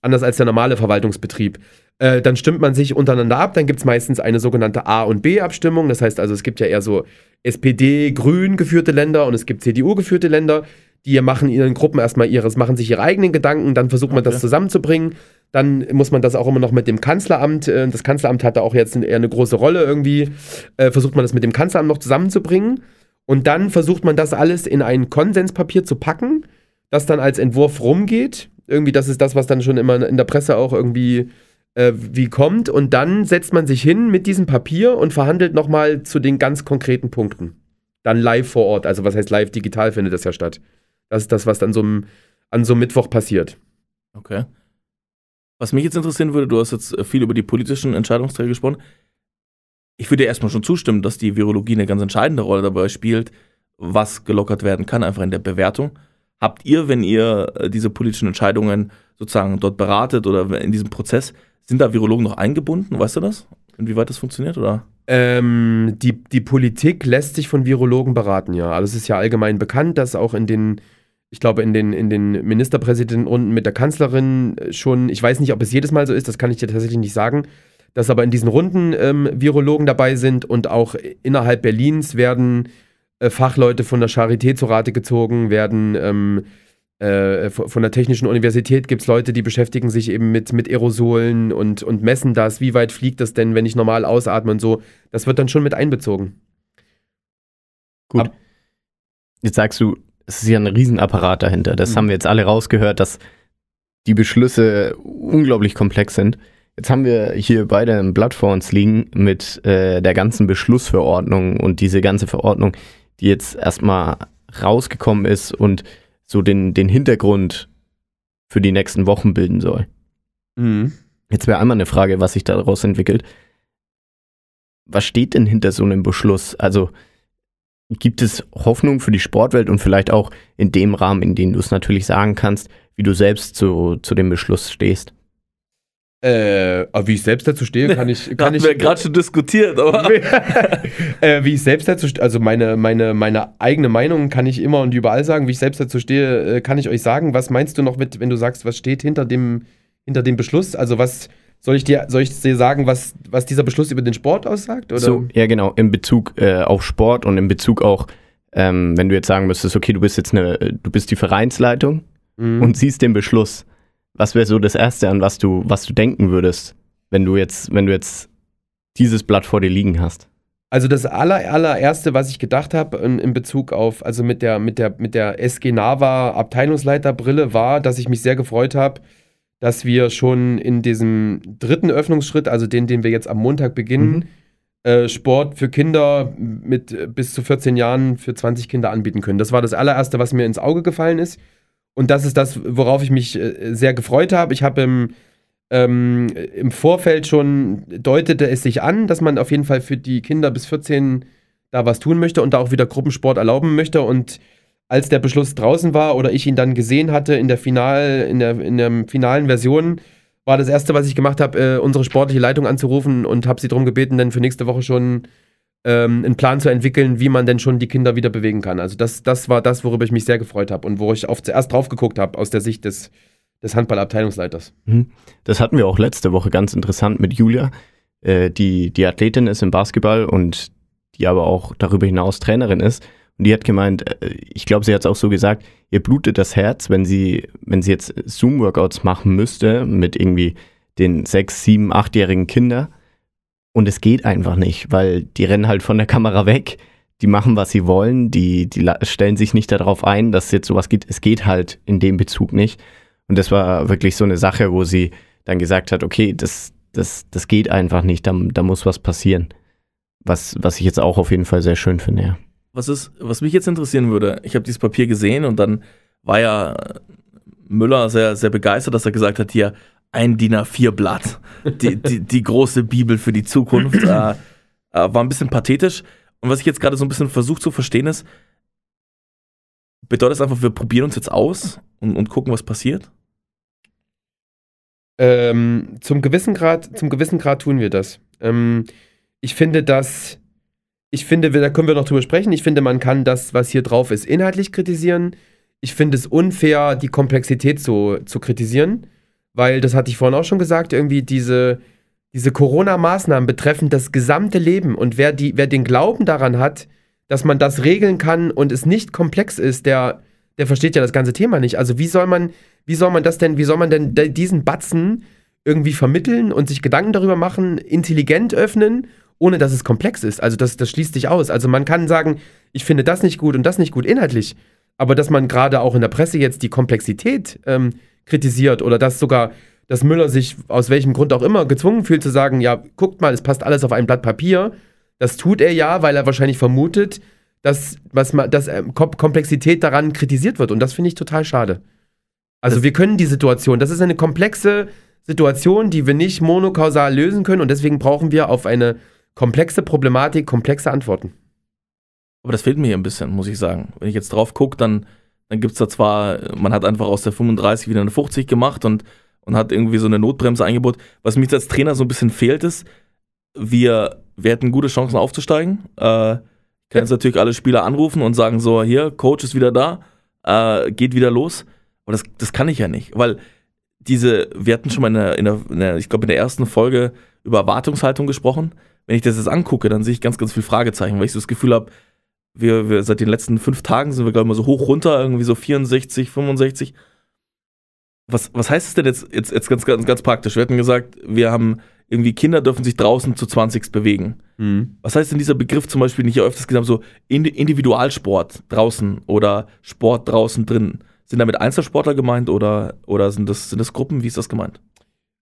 Speaker 3: anders als der normale Verwaltungsbetrieb. Äh, dann stimmt man sich untereinander ab. Dann gibt es meistens eine sogenannte A- und B-Abstimmung. Das heißt also, es gibt ja eher so SPD-Grün geführte Länder und es gibt CDU geführte Länder. Die machen ihren Gruppen erstmal ihres, machen sich ihre eigenen Gedanken, dann versucht man das zusammenzubringen. Dann muss man das auch immer noch mit dem Kanzleramt, äh, das Kanzleramt hat da auch jetzt eher eine große Rolle irgendwie, äh, versucht man das mit dem Kanzleramt noch zusammenzubringen. Und dann versucht man das alles in ein Konsenspapier zu packen, das dann als Entwurf rumgeht. Irgendwie, das ist das, was dann schon immer in der Presse auch irgendwie äh, wie kommt. Und dann setzt man sich hin mit diesem Papier und verhandelt nochmal zu den ganz konkreten Punkten. Dann live vor Ort. Also was heißt live digital findet das ja statt. Das ist das, was dann so an so einem Mittwoch passiert.
Speaker 1: Okay. Was mich jetzt interessieren würde, du hast jetzt viel über die politischen Entscheidungsträger gesprochen. Ich würde dir erstmal schon zustimmen, dass die Virologie eine ganz entscheidende Rolle dabei spielt, was gelockert werden kann, einfach in der Bewertung. Habt ihr, wenn ihr äh, diese politischen Entscheidungen sozusagen dort beratet oder in diesem Prozess, sind da Virologen noch eingebunden? Weißt du das? Inwieweit das funktioniert? Oder?
Speaker 3: Ähm, die, die Politik lässt sich von Virologen beraten, ja. Also es ist ja allgemein bekannt, dass auch in den, ich glaube, in den, in den Ministerpräsidentenrunden mit der Kanzlerin schon, ich weiß nicht, ob es jedes Mal so ist, das kann ich dir tatsächlich nicht sagen, dass aber in diesen Runden ähm, Virologen dabei sind und auch innerhalb Berlins werden äh, Fachleute von der Charité zu Rate gezogen, werden ähm, äh, von der Technischen Universität gibt es Leute, die beschäftigen sich eben mit, mit Aerosolen und, und messen das, wie weit fliegt das denn, wenn ich normal ausatme und so. Das wird dann schon mit einbezogen.
Speaker 4: Gut.
Speaker 3: Ab-
Speaker 4: Jetzt sagst du, es ist ja ein Riesenapparat dahinter. Das
Speaker 3: Mhm.
Speaker 4: haben wir jetzt alle rausgehört, dass die Beschlüsse unglaublich komplex sind. Jetzt haben wir hier beide ein Blatt vor uns liegen mit äh, der ganzen Beschlussverordnung und diese ganze Verordnung, die jetzt erstmal rausgekommen ist und so den, den Hintergrund für die nächsten Wochen bilden soll.
Speaker 3: Mhm.
Speaker 4: Jetzt wäre einmal eine Frage, was sich daraus entwickelt. Was steht denn hinter so einem Beschluss? Also gibt es Hoffnung für die Sportwelt und vielleicht auch in dem Rahmen, in dem du es natürlich sagen kannst, wie du selbst zu, zu dem Beschluss stehst?
Speaker 3: Äh, aber wie ich selbst dazu stehe, kann ich. *laughs*
Speaker 1: Da
Speaker 3: Kann
Speaker 1: hatten
Speaker 3: ich
Speaker 1: wir gerade schon diskutiert, aber. *laughs*
Speaker 3: äh, wie ich selbst dazu stehe, also meine, meine, meine eigene Meinung kann ich immer und überall sagen. Wie ich selbst dazu stehe, äh, kann ich euch sagen. Was meinst du noch mit, wenn du sagst, was steht hinter dem, hinter dem Beschluss? Also was soll ich dir, soll ich dir sagen, was, was dieser Beschluss über den Sport aussagt? Oder?
Speaker 4: So, ja, genau, in Bezug äh, auf Sport und in Bezug auch, ähm, wenn du jetzt sagen müsstest, okay, du bist jetzt eine, du bist die Vereinsleitung
Speaker 3: Mhm.
Speaker 4: und siehst den Beschluss. Was wäre so das Erste, an was du, was du denken würdest, wenn du jetzt, wenn du jetzt dieses Blatt vor dir liegen hast?
Speaker 3: Also das aller, allererste, was ich gedacht habe in, in Bezug auf, also mit der, mit der, mit der SG Nava Abteilungsleiterbrille war, dass ich mich sehr gefreut habe, dass wir schon in diesem dritten Öffnungsschritt, also den, den wir jetzt am Montag beginnen, äh, Sport für Kinder mit äh, bis zu 14 Jahren für 20 Kinder anbieten können. Das war das allererste, was mir ins Auge gefallen ist. Und das ist das, worauf ich mich äh, sehr gefreut habe. Ich habe im, ähm, im Vorfeld schon deutete es sich an, dass man auf jeden Fall für die Kinder bis 14 da was tun möchte und da auch wieder Gruppensport erlauben möchte. Und als der Beschluss draußen war oder ich ihn dann gesehen hatte in der Final, in der, in der finalen Version, war das erste, was ich gemacht habe, äh, unsere sportliche Leitung anzurufen und habe sie darum gebeten, dann für nächste Woche schon ähm, einen Plan zu entwickeln, wie man denn schon die Kinder wieder bewegen kann. Also das, das war das, worüber ich mich sehr gefreut habe und wo ich auf zuerst drauf geguckt habe aus der Sicht des, des Handballabteilungsleiters.
Speaker 4: Mhm. Das hatten wir auch letzte Woche ganz interessant mit Julia, äh, die, die Athletin ist im Basketball und die aber auch darüber hinaus Trainerin ist. Und die hat gemeint, äh, ich glaube, sie hat es auch so gesagt, ihr blutet das Herz, wenn sie, wenn sie jetzt Zoom-Workouts machen müsste mit irgendwie den sechs, sieben, achtjährigen Kindern, Und es geht einfach nicht, weil die rennen halt von der Kamera weg, die machen, was sie wollen, die, die stellen sich nicht darauf ein, dass jetzt sowas gibt. Es geht halt in dem Bezug nicht. Und das war wirklich so eine Sache, wo sie dann gesagt hat, okay, das, das, das geht einfach nicht, da, da muss was passieren. Was, was ich jetzt auch auf jeden Fall sehr schön finde, ja.
Speaker 1: Was ist, was mich jetzt interessieren würde, ich habe dieses Papier gesehen und dann war ja Müller sehr, sehr begeistert, dass er gesagt hat, hier ein DIN A4-Blatt, die, die, die große Bibel für die Zukunft. Äh, äh, war ein bisschen pathetisch. Und was ich jetzt gerade so ein bisschen versucht zu verstehen ist, bedeutet das einfach, wir probieren uns jetzt aus und, und gucken, was passiert?
Speaker 3: Ähm, zum gewissen Grad, zum gewissen Grad tun wir das. Ähm, ich finde, dass, ich finde, da können wir noch drüber sprechen. Ich finde, man kann das, was hier drauf ist, inhaltlich kritisieren. Ich finde es unfair, die Komplexität zu, zu kritisieren, weil, das hatte ich vorhin auch schon gesagt, irgendwie diese, diese Corona-Maßnahmen betreffen das gesamte Leben und wer, die, wer den Glauben daran hat, dass man das regeln kann und es nicht komplex ist, der, der versteht ja das ganze Thema nicht. Also wie soll man, wie soll man das denn, wie soll man denn de- diesen Batzen irgendwie vermitteln und sich Gedanken darüber machen, intelligent öffnen, ohne dass es komplex ist? Also das, das schließt sich aus. Also man kann sagen, ich finde das nicht gut und das nicht gut inhaltlich, aber dass man gerade auch in der Presse jetzt die Komplexität ähm, kritisiert oder dass sogar, dass Müller sich aus welchem Grund auch immer gezwungen fühlt zu sagen, ja, guckt mal, es passt alles auf ein Blatt Papier. Das tut er ja, weil er wahrscheinlich vermutet, dass, was man, dass ähm, Kom Komplexität daran kritisiert wird. Und das finde ich total schade. Also
Speaker 1: Das-
Speaker 3: wir können die Situation, das ist eine komplexe Situation, die wir nicht monokausal lösen können und deswegen brauchen wir auf eine komplexe Problematik komplexe Antworten.
Speaker 1: Aber das fehlt mir hier ein bisschen, muss ich sagen. Wenn ich jetzt drauf gucke, dann, dann gibt es da zwar, man hat einfach aus der 35 wieder eine 50 gemacht und, und hat irgendwie so eine Notbremse eingebaut. Was mir jetzt als Trainer so ein bisschen fehlt, ist, wir, wir hätten gute Chancen aufzusteigen. Äh, kann jetzt natürlich alle Spieler anrufen und sagen so, hier, Coach ist wieder da, äh, geht wieder los. Aber das, das kann ich ja nicht, weil diese, wir hatten schon mal in der, in der, in der ich glaube in der ersten Folge über Erwartungshaltung gesprochen. Wenn ich das jetzt angucke, dann sehe ich ganz, ganz viel Fragezeichen, weil ich so das Gefühl habe, wir, wir seit den letzten fünf Tagen sind wir, glaube ich, mal so hoch runter, irgendwie so 64, 65. Was, was heißt es denn jetzt, jetzt, jetzt ganz, ganz, ganz praktisch? Wir hatten gesagt, wir haben irgendwie Kinder dürfen sich draußen zu 20 bewegen. Was heißt denn dieser Begriff zum Beispiel nicht öfters gesagt, so Indi- Individualsport draußen oder Sport draußen drin? Sind damit Einzelsportler gemeint oder, oder sind, das, sind das Gruppen? Wie ist das gemeint?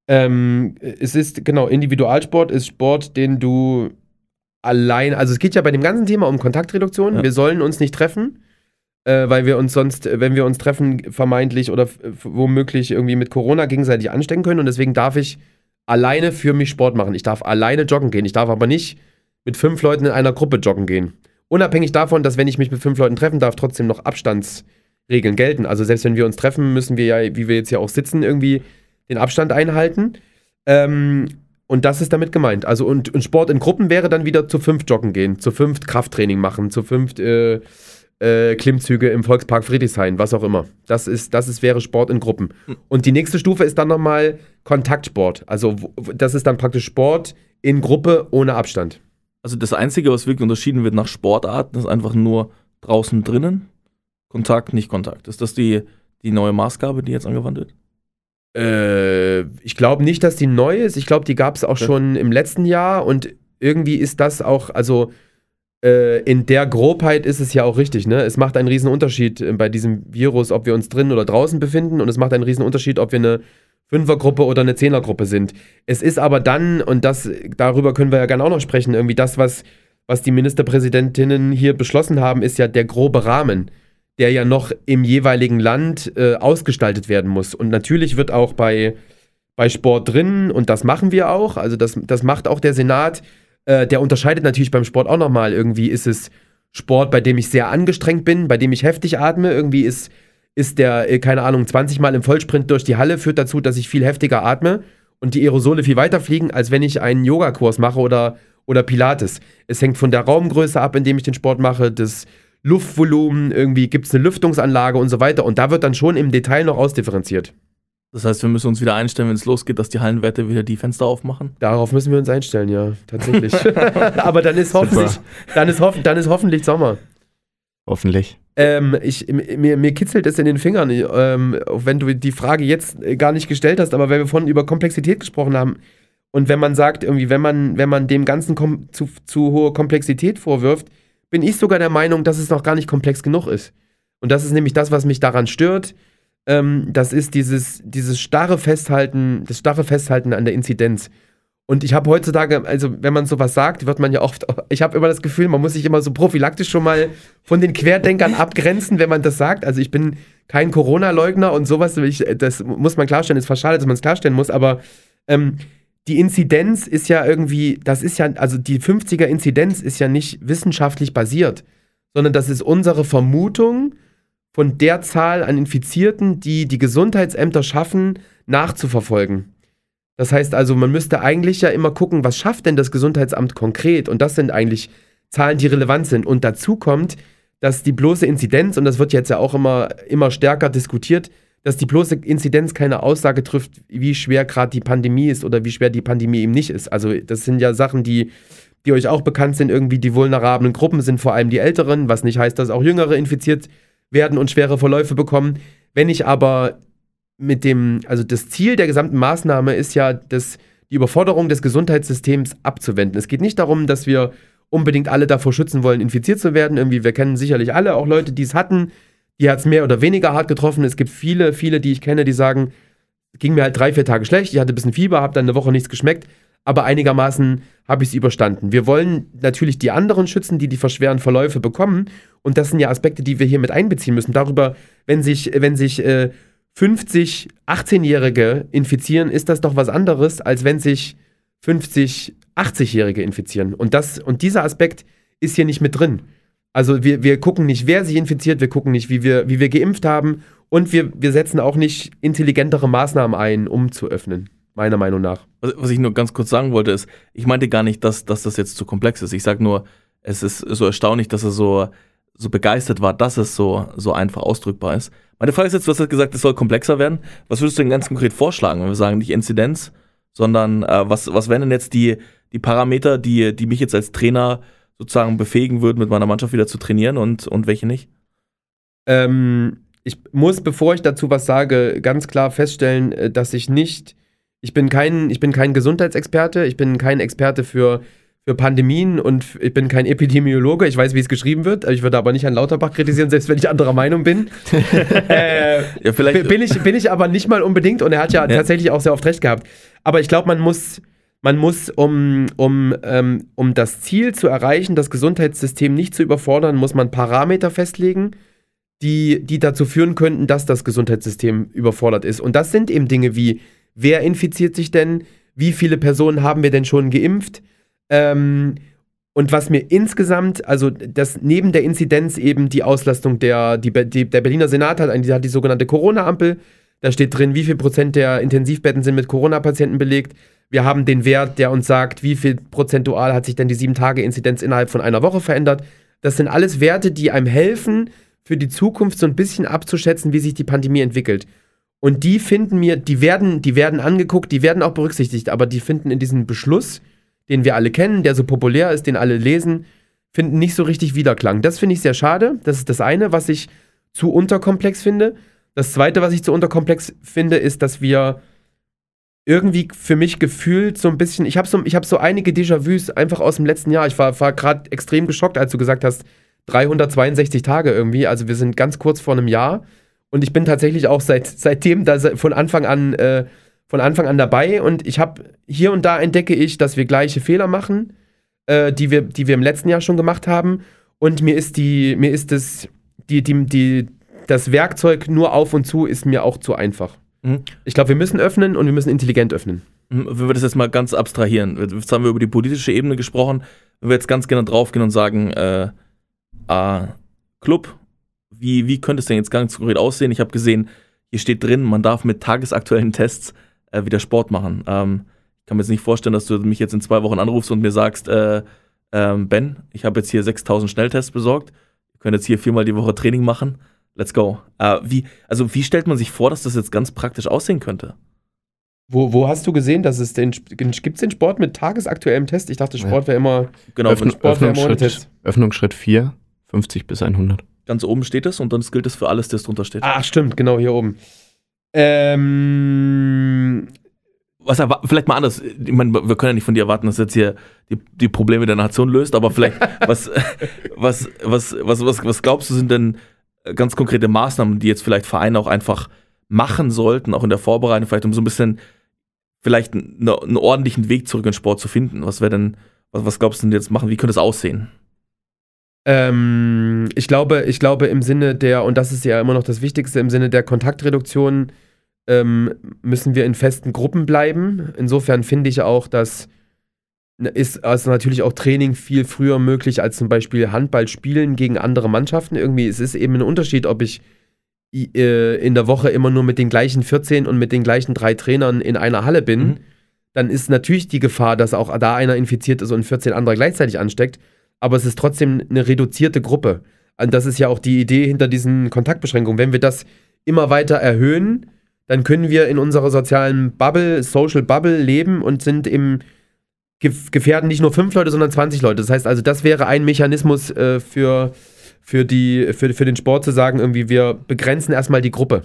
Speaker 3: Ähm, es ist, genau, Individualsport ist Sport, den du allein, also es geht ja bei dem ganzen Thema um Kontaktreduktion.
Speaker 1: Ja.
Speaker 3: Wir sollen uns nicht treffen, äh, weil wir uns sonst, wenn wir uns treffen, vermeintlich oder womöglich irgendwie mit Corona gegenseitig anstecken können. Und deswegen darf ich alleine für mich Sport machen. Ich darf alleine joggen gehen. Ich darf aber nicht mit fünf Leuten in einer Gruppe joggen gehen. Unabhängig davon, dass wenn ich mich mit fünf Leuten treffen darf, trotzdem noch Abstandsregeln gelten. Also selbst wenn wir uns treffen, müssen wir ja, wie wir jetzt hier auch sitzen, irgendwie den Abstand einhalten. Ähm, und das ist damit gemeint. Also und, und Sport in Gruppen wäre dann wieder zu fünft joggen gehen, zu fünft Krafttraining machen, zu fünft äh, äh, Klimmzüge im Volkspark Friedrichshain, was auch immer. Das ist, das ist, wäre Sport in Gruppen. Und die nächste Stufe ist dann nochmal Kontaktsport. Also das ist dann praktisch Sport in Gruppe ohne Abstand.
Speaker 1: Also das Einzige, was wirklich unterschieden wird nach Sportarten, ist einfach nur draußen drinnen. Kontakt, nicht Kontakt. Ist das die, die neue Maßgabe, die jetzt angewandt wird?
Speaker 3: Äh, ich glaube nicht, dass die neu ist. Ich glaube, die gab es auch
Speaker 1: Okay.
Speaker 3: schon im letzten Jahr und irgendwie ist das auch, also äh, in der Grobheit ist es ja auch richtig, ne? Es macht einen riesen Unterschied äh, bei diesem Virus, ob wir uns drinnen oder draußen befinden und es macht einen riesen Unterschied, ob wir eine Fünfergruppe oder eine Zehnergruppe sind. Es ist aber dann, und das, darüber können wir ja gerne auch noch sprechen, irgendwie das, was, was die Ministerpräsidentinnen hier beschlossen haben, ist ja der grobe Rahmen, der ja noch im jeweiligen Land äh, ausgestaltet werden muss. Und natürlich wird auch bei, bei Sport drin, und das machen wir auch, also das, das macht auch der Senat, äh, der unterscheidet natürlich beim Sport auch nochmal. Irgendwie ist es Sport, bei dem ich sehr angestrengt bin, bei dem ich heftig atme. Irgendwie ist, ist der, äh, keine Ahnung, 20 Mal im Vollsprint durch die Halle, führt dazu, dass ich viel heftiger atme und die Aerosole viel weiter fliegen, als wenn ich einen Yogakurs mache oder, oder Pilates. Es hängt von der Raumgröße ab, in dem ich den Sport mache, das Luftvolumen, irgendwie gibt es eine Lüftungsanlage und so weiter. Und da wird dann schon im Detail noch ausdifferenziert.
Speaker 1: Das heißt, wir müssen uns wieder einstellen, wenn es losgeht, dass die Hallenwerte wieder die Fenster aufmachen.
Speaker 3: Darauf müssen wir uns einstellen, ja, tatsächlich. *laughs* *laughs* Aber dann ist hoffentlich, dann ist, hoff, dann ist hoffentlich Sommer.
Speaker 4: Hoffentlich.
Speaker 3: Ähm, ich, mir, mir kitzelt es in den Fingern, ähm, auch wenn du die Frage jetzt gar nicht gestellt hast, aber weil wir vorhin über Komplexität gesprochen haben Und wenn man sagt, irgendwie, wenn man, wenn man dem Ganzen kom zu, zu hohe Komplexität vorwirft, bin ich sogar der Meinung, dass es noch gar nicht komplex genug ist. Und das ist nämlich das, was mich daran stört. Ähm, das ist dieses, dieses starre Festhalten, das starre Festhalten an der Inzidenz. Und ich habe heutzutage, also wenn man sowas sagt, wird man ja oft, *laughs* ich habe immer das Gefühl, man muss sich immer so prophylaktisch schon mal von den Querdenkern abgrenzen, wenn man das sagt. Also ich bin kein Corona-Leugner und sowas, ich, das muss man klarstellen, ist fast schade, dass man es klarstellen muss, aber ähm, die Inzidenz ist ja irgendwie, das ist ja, also die 50er Inzidenz ist ja nicht wissenschaftlich basiert, sondern das ist unsere Vermutung von der Zahl an Infizierten, die die Gesundheitsämter schaffen, nachzuverfolgen. Das heißt also, man müsste eigentlich ja immer gucken, was schafft denn das Gesundheitsamt konkret? Und das sind eigentlich Zahlen, die relevant sind. Und dazu kommt, dass die bloße Inzidenz, und das wird jetzt ja auch immer, immer stärker diskutiert, dass die bloße Inzidenz keine Aussage trifft, wie schwer gerade die Pandemie ist oder wie schwer die Pandemie eben nicht ist. Also das sind ja Sachen, die, die euch auch bekannt sind. Irgendwie die vulnerablen Gruppen sind vor allem die Älteren, was nicht heißt, dass auch Jüngere infiziert werden und schwere Verläufe bekommen. Wenn ich aber mit dem, also das Ziel der gesamten Maßnahme ist ja, das, die Überforderung des Gesundheitssystems abzuwenden. Es geht nicht darum, dass wir unbedingt alle davor schützen wollen, infiziert zu werden. Irgendwie, wir kennen sicherlich alle auch Leute, die es hatten, die hat es mehr oder weniger hart getroffen. Es gibt viele, viele, die ich kenne, die sagen, ging mir halt drei, vier Tage schlecht, ich hatte ein bisschen Fieber, habe dann eine Woche nichts geschmeckt, aber einigermaßen habe ich es überstanden. Wir wollen natürlich die anderen schützen, die die verschweren Verläufe bekommen. Und das sind ja Aspekte, die wir hier mit einbeziehen müssen. Darüber, wenn sich, wenn sich äh, 50 18-Jährige infizieren, ist das doch was anderes, als wenn sich 50 80-Jährige infizieren. Und, das, und dieser Aspekt ist hier nicht mit drin. Also wir, wir gucken nicht, wer sich infiziert, wir gucken nicht, wie wir, wie wir geimpft haben und wir, wir setzen auch nicht intelligentere Maßnahmen ein, um zu öffnen, meiner Meinung nach.
Speaker 1: Was, was ich nur ganz kurz sagen wollte, ist, ich meinte gar nicht, dass, dass das jetzt zu komplex ist. Ich sage nur, es ist so erstaunlich, dass er so, so begeistert war, dass es so, so einfach ausdrückbar ist. Meine Frage ist jetzt, du hast gesagt, es soll komplexer werden. Was würdest du denn ganz konkret vorschlagen, wenn wir sagen, nicht Inzidenz, sondern äh, was, was wären denn jetzt die, die Parameter, die, die mich jetzt als Trainer sozusagen befähigen würden, mit meiner Mannschaft wieder zu trainieren und, und welche nicht?
Speaker 3: Ähm, ich muss, bevor ich dazu was sage, ganz klar feststellen, äh, dass ich nicht, ich bin kein, ich bin kein Gesundheitsexperte, ich bin kein Experte für, für Pandemien und ich bin kein Epidemiologe, ich weiß, wie es geschrieben wird, ich würde aber nicht Herrn Lauterbach kritisieren, selbst wenn ich anderer Meinung bin. *laughs* äh,
Speaker 1: Ja, vielleicht.
Speaker 3: bin, ich, bin ich aber nicht mal unbedingt und er hat ja,
Speaker 1: Ja.
Speaker 3: tatsächlich auch sehr oft recht gehabt. Aber ich glaube, man muss, man muss, um, um, ähm, um das Ziel zu erreichen, das Gesundheitssystem nicht zu überfordern, muss man Parameter festlegen, die, die dazu führen könnten, dass das Gesundheitssystem überfordert ist. Und das sind eben Dinge wie, wer infiziert sich denn? Wie viele Personen haben wir denn schon geimpft? Ähm, und was mir insgesamt, also das neben der Inzidenz eben die Auslastung der, die, die, der Berliner Senat hat, die hat die sogenannte Corona-Ampel. Da steht drin, wie viel Prozent der Intensivbetten sind mit Corona-Patienten belegt. Wir haben den Wert, der uns sagt, wie viel prozentual hat sich denn die 7-Tage-Inzidenz innerhalb von einer Woche verändert. Das sind alles Werte, die einem helfen, für die Zukunft so ein bisschen abzuschätzen, wie sich die Pandemie entwickelt. Und die finden mir, die werden, die werden angeguckt, die werden auch berücksichtigt, aber die finden in diesem Beschluss, den wir alle kennen, der so populär ist, den alle lesen, finden nicht so richtig Wiederklang. Das finde ich sehr schade. Das ist das eine, was ich zu unterkomplex finde. Das zweite, was ich zu unterkomplex finde, ist, dass wir irgendwie für mich gefühlt so ein bisschen, ich habe so, hab so einige Déjà-vus einfach aus dem letzten Jahr. Ich war, war gerade extrem geschockt, als du gesagt hast, 362 Tage irgendwie. Also wir sind ganz kurz vor einem Jahr. Und ich bin tatsächlich auch seit, seitdem da von Anfang an, äh, von Anfang an dabei. Und ich habe hier und da entdecke ich, dass wir gleiche Fehler machen, äh, die, wir, die wir im letzten Jahr schon gemacht haben. Und mir ist die, mir ist das, die, die, die, das Werkzeug nur auf und zu ist mir auch zu einfach.
Speaker 1: Mhm.
Speaker 3: Ich glaube, wir müssen öffnen und wir müssen intelligent öffnen.
Speaker 1: Hm, Wenn wir das jetzt mal ganz abstrahieren, jetzt haben wir über die politische Ebene gesprochen, wenn wir jetzt ganz genau draufgehen und sagen, äh, ah, Club, wie, wie könnte es denn jetzt ganz konkret aussehen? Ich habe gesehen, hier steht drin, man darf mit tagesaktuellen Tests äh, wieder Sport machen. Ähm, ich kann mir jetzt nicht vorstellen, dass du mich jetzt in zwei Wochen anrufst und mir sagst, äh, ähm, Ben, ich habe jetzt hier 6000 Schnelltests besorgt, wir können jetzt hier viermal die Woche Training machen, let's go. Äh, wie, also wie stellt man sich vor, dass das jetzt ganz praktisch aussehen könnte?
Speaker 3: Wo, wo hast du gesehen, dass es den gibt es den Sport mit tagesaktuellem Test? Ich dachte, Sport wäre immer
Speaker 1: Genau,
Speaker 4: Öffn
Speaker 3: Sport wäre immer
Speaker 4: Öffnungsschritt,
Speaker 3: Test.
Speaker 4: Öffnungsschritt 4, 50 bis 100.
Speaker 1: ganz oben steht es und dann gilt es für alles, das drunter steht.
Speaker 3: Ach, stimmt, genau hier oben. Ähm,
Speaker 1: was vielleicht mal anders. Ich meine, wir können ja nicht von dir erwarten, dass du jetzt hier die, die Probleme der Nation löst, aber vielleicht, was, *laughs* was, was, was, was, was glaubst du, sind denn ganz konkrete Maßnahmen, die jetzt vielleicht Vereine auch einfach machen sollten, auch in der Vorbereitung, vielleicht um so ein bisschen vielleicht einen, einen ordentlichen Weg zurück in Sport zu finden? Was wäre denn, was, was glaubst du denn jetzt machen? Wie könnte es aussehen?
Speaker 3: Ähm, ich glaube, ich glaube im Sinne der, und das ist ja immer noch das Wichtigste, im Sinne der Kontaktreduktion ähm, müssen wir in festen Gruppen bleiben. Insofern finde ich auch, dass ist also natürlich auch Training viel früher möglich als zum Beispiel Handball spielen gegen andere Mannschaften. Irgendwie, es ist eben ein Unterschied, ob ich äh, in der Woche immer nur mit den gleichen 14 und mit den gleichen drei Trainern in einer Halle bin.
Speaker 1: Mhm.
Speaker 3: Dann ist natürlich die Gefahr, dass auch da einer infiziert ist und 14 andere gleichzeitig ansteckt. Aber es ist trotzdem eine reduzierte Gruppe. Und das ist ja auch die Idee hinter diesen Kontaktbeschränkungen. Wenn wir das immer weiter erhöhen, dann können wir in unserer sozialen Bubble, Social Bubble leben und sind im gefährden nicht nur fünf Leute, sondern 20 Leute. Das heißt also, das wäre ein Mechanismus äh, für, für, die, für, für den Sport zu sagen, irgendwie, wir begrenzen erstmal die Gruppe.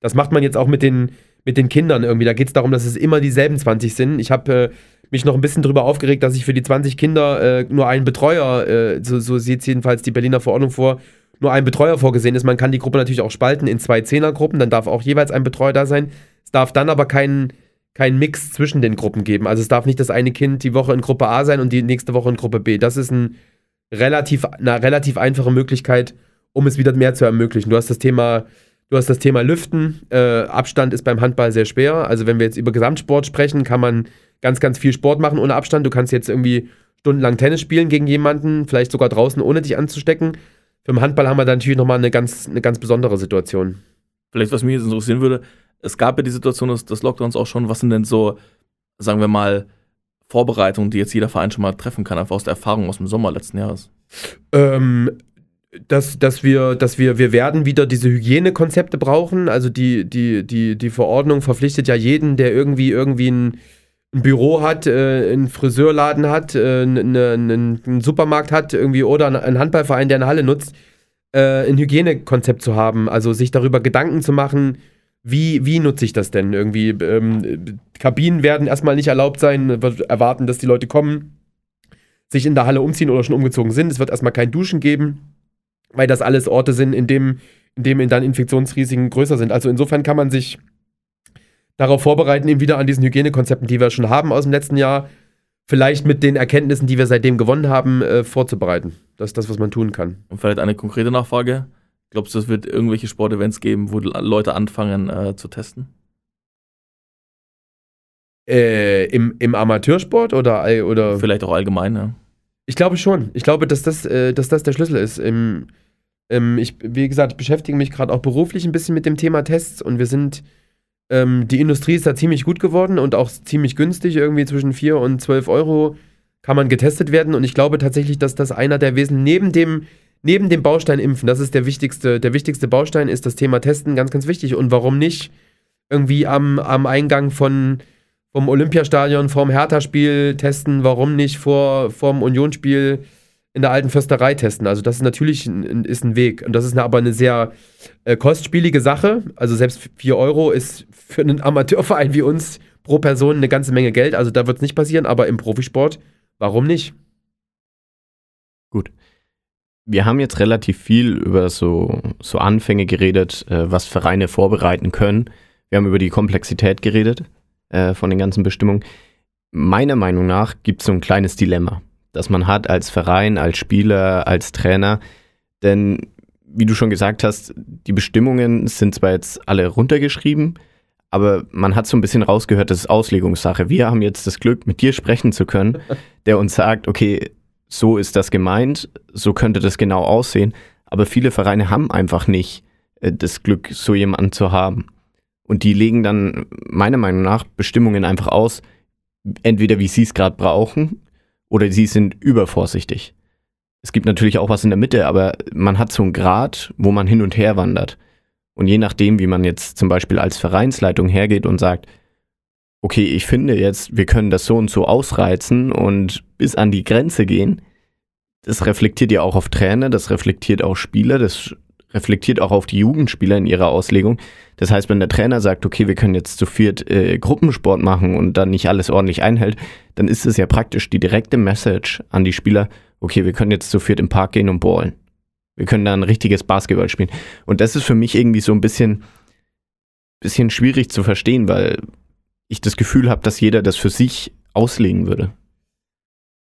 Speaker 3: Das macht man jetzt auch mit den, mit den Kindern irgendwie. Da geht es darum, dass es immer dieselben 20 sind. Ich habe äh, mich noch ein bisschen darüber aufgeregt, dass ich für die 20 Kinder äh, nur einen Betreuer, äh, so, so sieht es jedenfalls die Berliner Verordnung vor, nur ein Betreuer vorgesehen ist. Man kann die Gruppe natürlich auch spalten in zwei Zehnergruppen, dann darf auch jeweils ein Betreuer da sein. Es darf dann aber keinen keinen Mix zwischen den Gruppen geben. Also es darf nicht das eine Kind die Woche in Gruppe A sein und die nächste Woche in Gruppe B. Das ist ein relativ, eine relativ einfache Möglichkeit, um es wieder mehr zu ermöglichen. Du hast das Thema, du hast das Thema Lüften. Äh, Abstand ist beim Handball sehr schwer. Also wenn wir jetzt über Gesamtsport sprechen, kann man ganz, ganz viel Sport machen ohne Abstand. Du kannst jetzt irgendwie stundenlang Tennis spielen gegen jemanden, vielleicht sogar draußen, ohne dich anzustecken. Für den Handball haben wir da natürlich nochmal eine ganz, eine ganz besondere Situation.
Speaker 1: Vielleicht, was mich jetzt interessieren würde, es gab ja die Situation des, des Lockdowns auch schon. Was sind denn so, sagen wir mal, Vorbereitungen, die jetzt jeder Verein schon mal treffen kann, einfach aus der Erfahrung aus dem Sommer letzten Jahres?
Speaker 3: Ähm, dass, dass wir, dass wir, wir werden wieder diese Hygienekonzepte brauchen. Also die, die, die, die Verordnung verpflichtet ja jeden, der irgendwie, irgendwie ein, ein Büro hat, äh, einen Friseurladen hat, äh, einen, einen, einen Supermarkt hat, irgendwie oder einen Handballverein, der eine Halle nutzt, äh, ein Hygienekonzept zu haben. Also sich darüber Gedanken zu machen, wie, wie nutze ich das denn? Irgendwie, ähm, Kabinen werden erstmal nicht erlaubt sein, wird erwarten, dass die Leute kommen, sich in der Halle umziehen oder schon umgezogen sind. Es wird erstmal kein Duschen geben, weil das alles Orte sind, in dem, in dem dann Infektionsrisiken größer sind. Also insofern kann man sich darauf vorbereiten, eben wieder an diesen Hygienekonzepten, die wir schon haben aus dem letzten Jahr, vielleicht mit den Erkenntnissen, die wir seitdem gewonnen haben, äh, vorzubereiten. Das ist das, was man tun kann.
Speaker 1: Und vielleicht eine konkrete Nachfrage. Glaubst du, es wird irgendwelche Sportevents geben, wo Leute anfangen äh, zu testen?
Speaker 3: Äh, im, Im Amateursport oder, oder
Speaker 1: Vielleicht auch allgemein, ja.
Speaker 3: Ich glaube schon. Ich glaube, dass das, äh, dass das der Schlüssel ist. Im, ähm, ich, wie gesagt, ich beschäftige mich gerade auch beruflich ein bisschen mit dem Thema Tests und wir sind, ähm, die Industrie ist da ziemlich gut geworden und auch ziemlich günstig, irgendwie zwischen 4 und 12 Euro kann man getestet werden und ich glaube tatsächlich, dass das einer der Wesen neben dem, neben dem Baustein Impfen, das ist der wichtigste, der wichtigste Baustein, ist das Thema Testen ganz, ganz wichtig und warum nicht irgendwie am, am Eingang von vom Olympiastadion, vorm Hertha-Spiel testen, warum nicht vor vorm Unionsspiel in der alten Försterei testen. Also das ist natürlich ein, ist ein Weg. Und das ist eine, aber eine sehr äh, kostspielige Sache. Also selbst 4 Euro ist für einen Amateurverein wie uns pro Person eine ganze Menge Geld. Also da wird es nicht passieren, aber im Profisport, warum nicht?
Speaker 4: Wir haben jetzt relativ viel über so, so Anfänge geredet, äh, was Vereine vorbereiten können. Wir haben über die Komplexität geredet äh, von den ganzen Bestimmungen. Meiner Meinung nach gibt es so ein kleines Dilemma, das man hat als Verein, als Spieler, als Trainer. Denn, wie du schon gesagt hast, die Bestimmungen sind zwar jetzt alle runtergeschrieben, aber man hat so ein bisschen rausgehört, das ist Auslegungssache. Wir haben jetzt das Glück, mit dir sprechen zu können, *laughs* der uns sagt, okay, so ist das gemeint, so könnte das genau aussehen. Aber viele Vereine haben einfach nicht äh, das Glück, so jemanden zu haben. Und die legen dann meiner Meinung nach Bestimmungen einfach aus, entweder wie sie es gerade brauchen oder sie sind übervorsichtig. Es gibt natürlich auch was in der Mitte, aber man hat so einen Grad, wo man hin und her wandert. Und je nachdem, wie man jetzt zum Beispiel als Vereinsleitung hergeht und sagt, okay, ich finde jetzt, wir können das so und so ausreizen und bis an die Grenze gehen, das reflektiert ja auch auf Trainer, das reflektiert auch Spieler, das reflektiert auch auf die Jugendspieler in ihrer Auslegung. Das heißt, wenn der Trainer sagt, okay, wir können jetzt zu viert äh, Gruppensport machen und dann nicht alles ordentlich einhält, dann ist es ja praktisch die direkte Message an die Spieler, okay, wir können jetzt zu viert im Park gehen und ballen. Wir können da ein richtiges Basketball spielen. Und das ist für mich irgendwie so ein bisschen, bisschen schwierig zu verstehen, weil ich das Gefühl habe, dass jeder das für sich auslegen würde.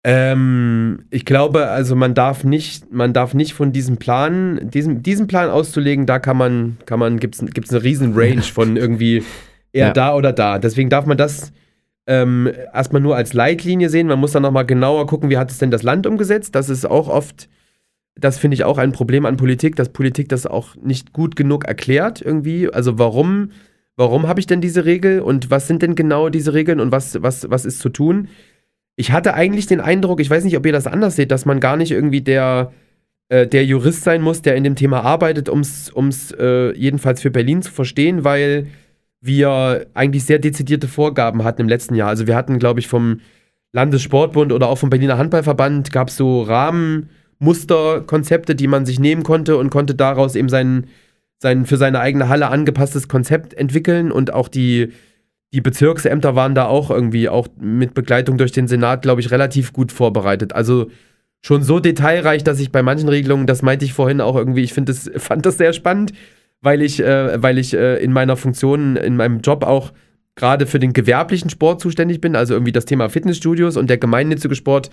Speaker 3: Ähm, ich glaube, also man darf nicht, man darf nicht von diesem Plan, diesem, diesem Plan auszulegen, da kann man, kann man, gibt's, gibt's eine riesen Range von *laughs* irgendwie eher
Speaker 4: Ja.
Speaker 3: da oder da. Deswegen darf man das ähm, erstmal nur als Leitlinie sehen. Man muss dann nochmal genauer gucken, wie hat es denn das Land umgesetzt. Das ist auch oft, das finde ich auch ein Problem an Politik, dass Politik das auch nicht gut genug erklärt irgendwie. Also warum, warum habe ich denn diese Regel und was sind denn genau diese Regeln und was, was, was ist zu tun? Ich hatte eigentlich den Eindruck, ich weiß nicht, ob ihr das anders seht, dass man gar nicht irgendwie der, äh, der Jurist sein muss, der in dem Thema arbeitet, um es äh, jedenfalls für Berlin zu verstehen, weil wir eigentlich sehr dezidierte Vorgaben hatten im letzten Jahr. Also wir hatten, glaube ich, vom Landessportbund oder auch vom Berliner Handballverband gab es so Rahmenmusterkonzepte, die man sich nehmen konnte und konnte daraus eben sein, sein für seine eigene Halle angepasstes Konzept entwickeln und auch die, die Bezirksämter waren da auch irgendwie auch mit Begleitung durch den Senat, glaube ich, relativ gut vorbereitet. Also schon so detailreich, dass ich bei manchen Regelungen, das meinte ich vorhin auch irgendwie, ich das, *laughs* fand das sehr spannend, weil ich, äh, weil ich äh, in meiner Funktion, in meinem Job auch gerade für den gewerblichen Sport zuständig bin, also irgendwie das Thema Fitnessstudios und der gemeinnützige Sport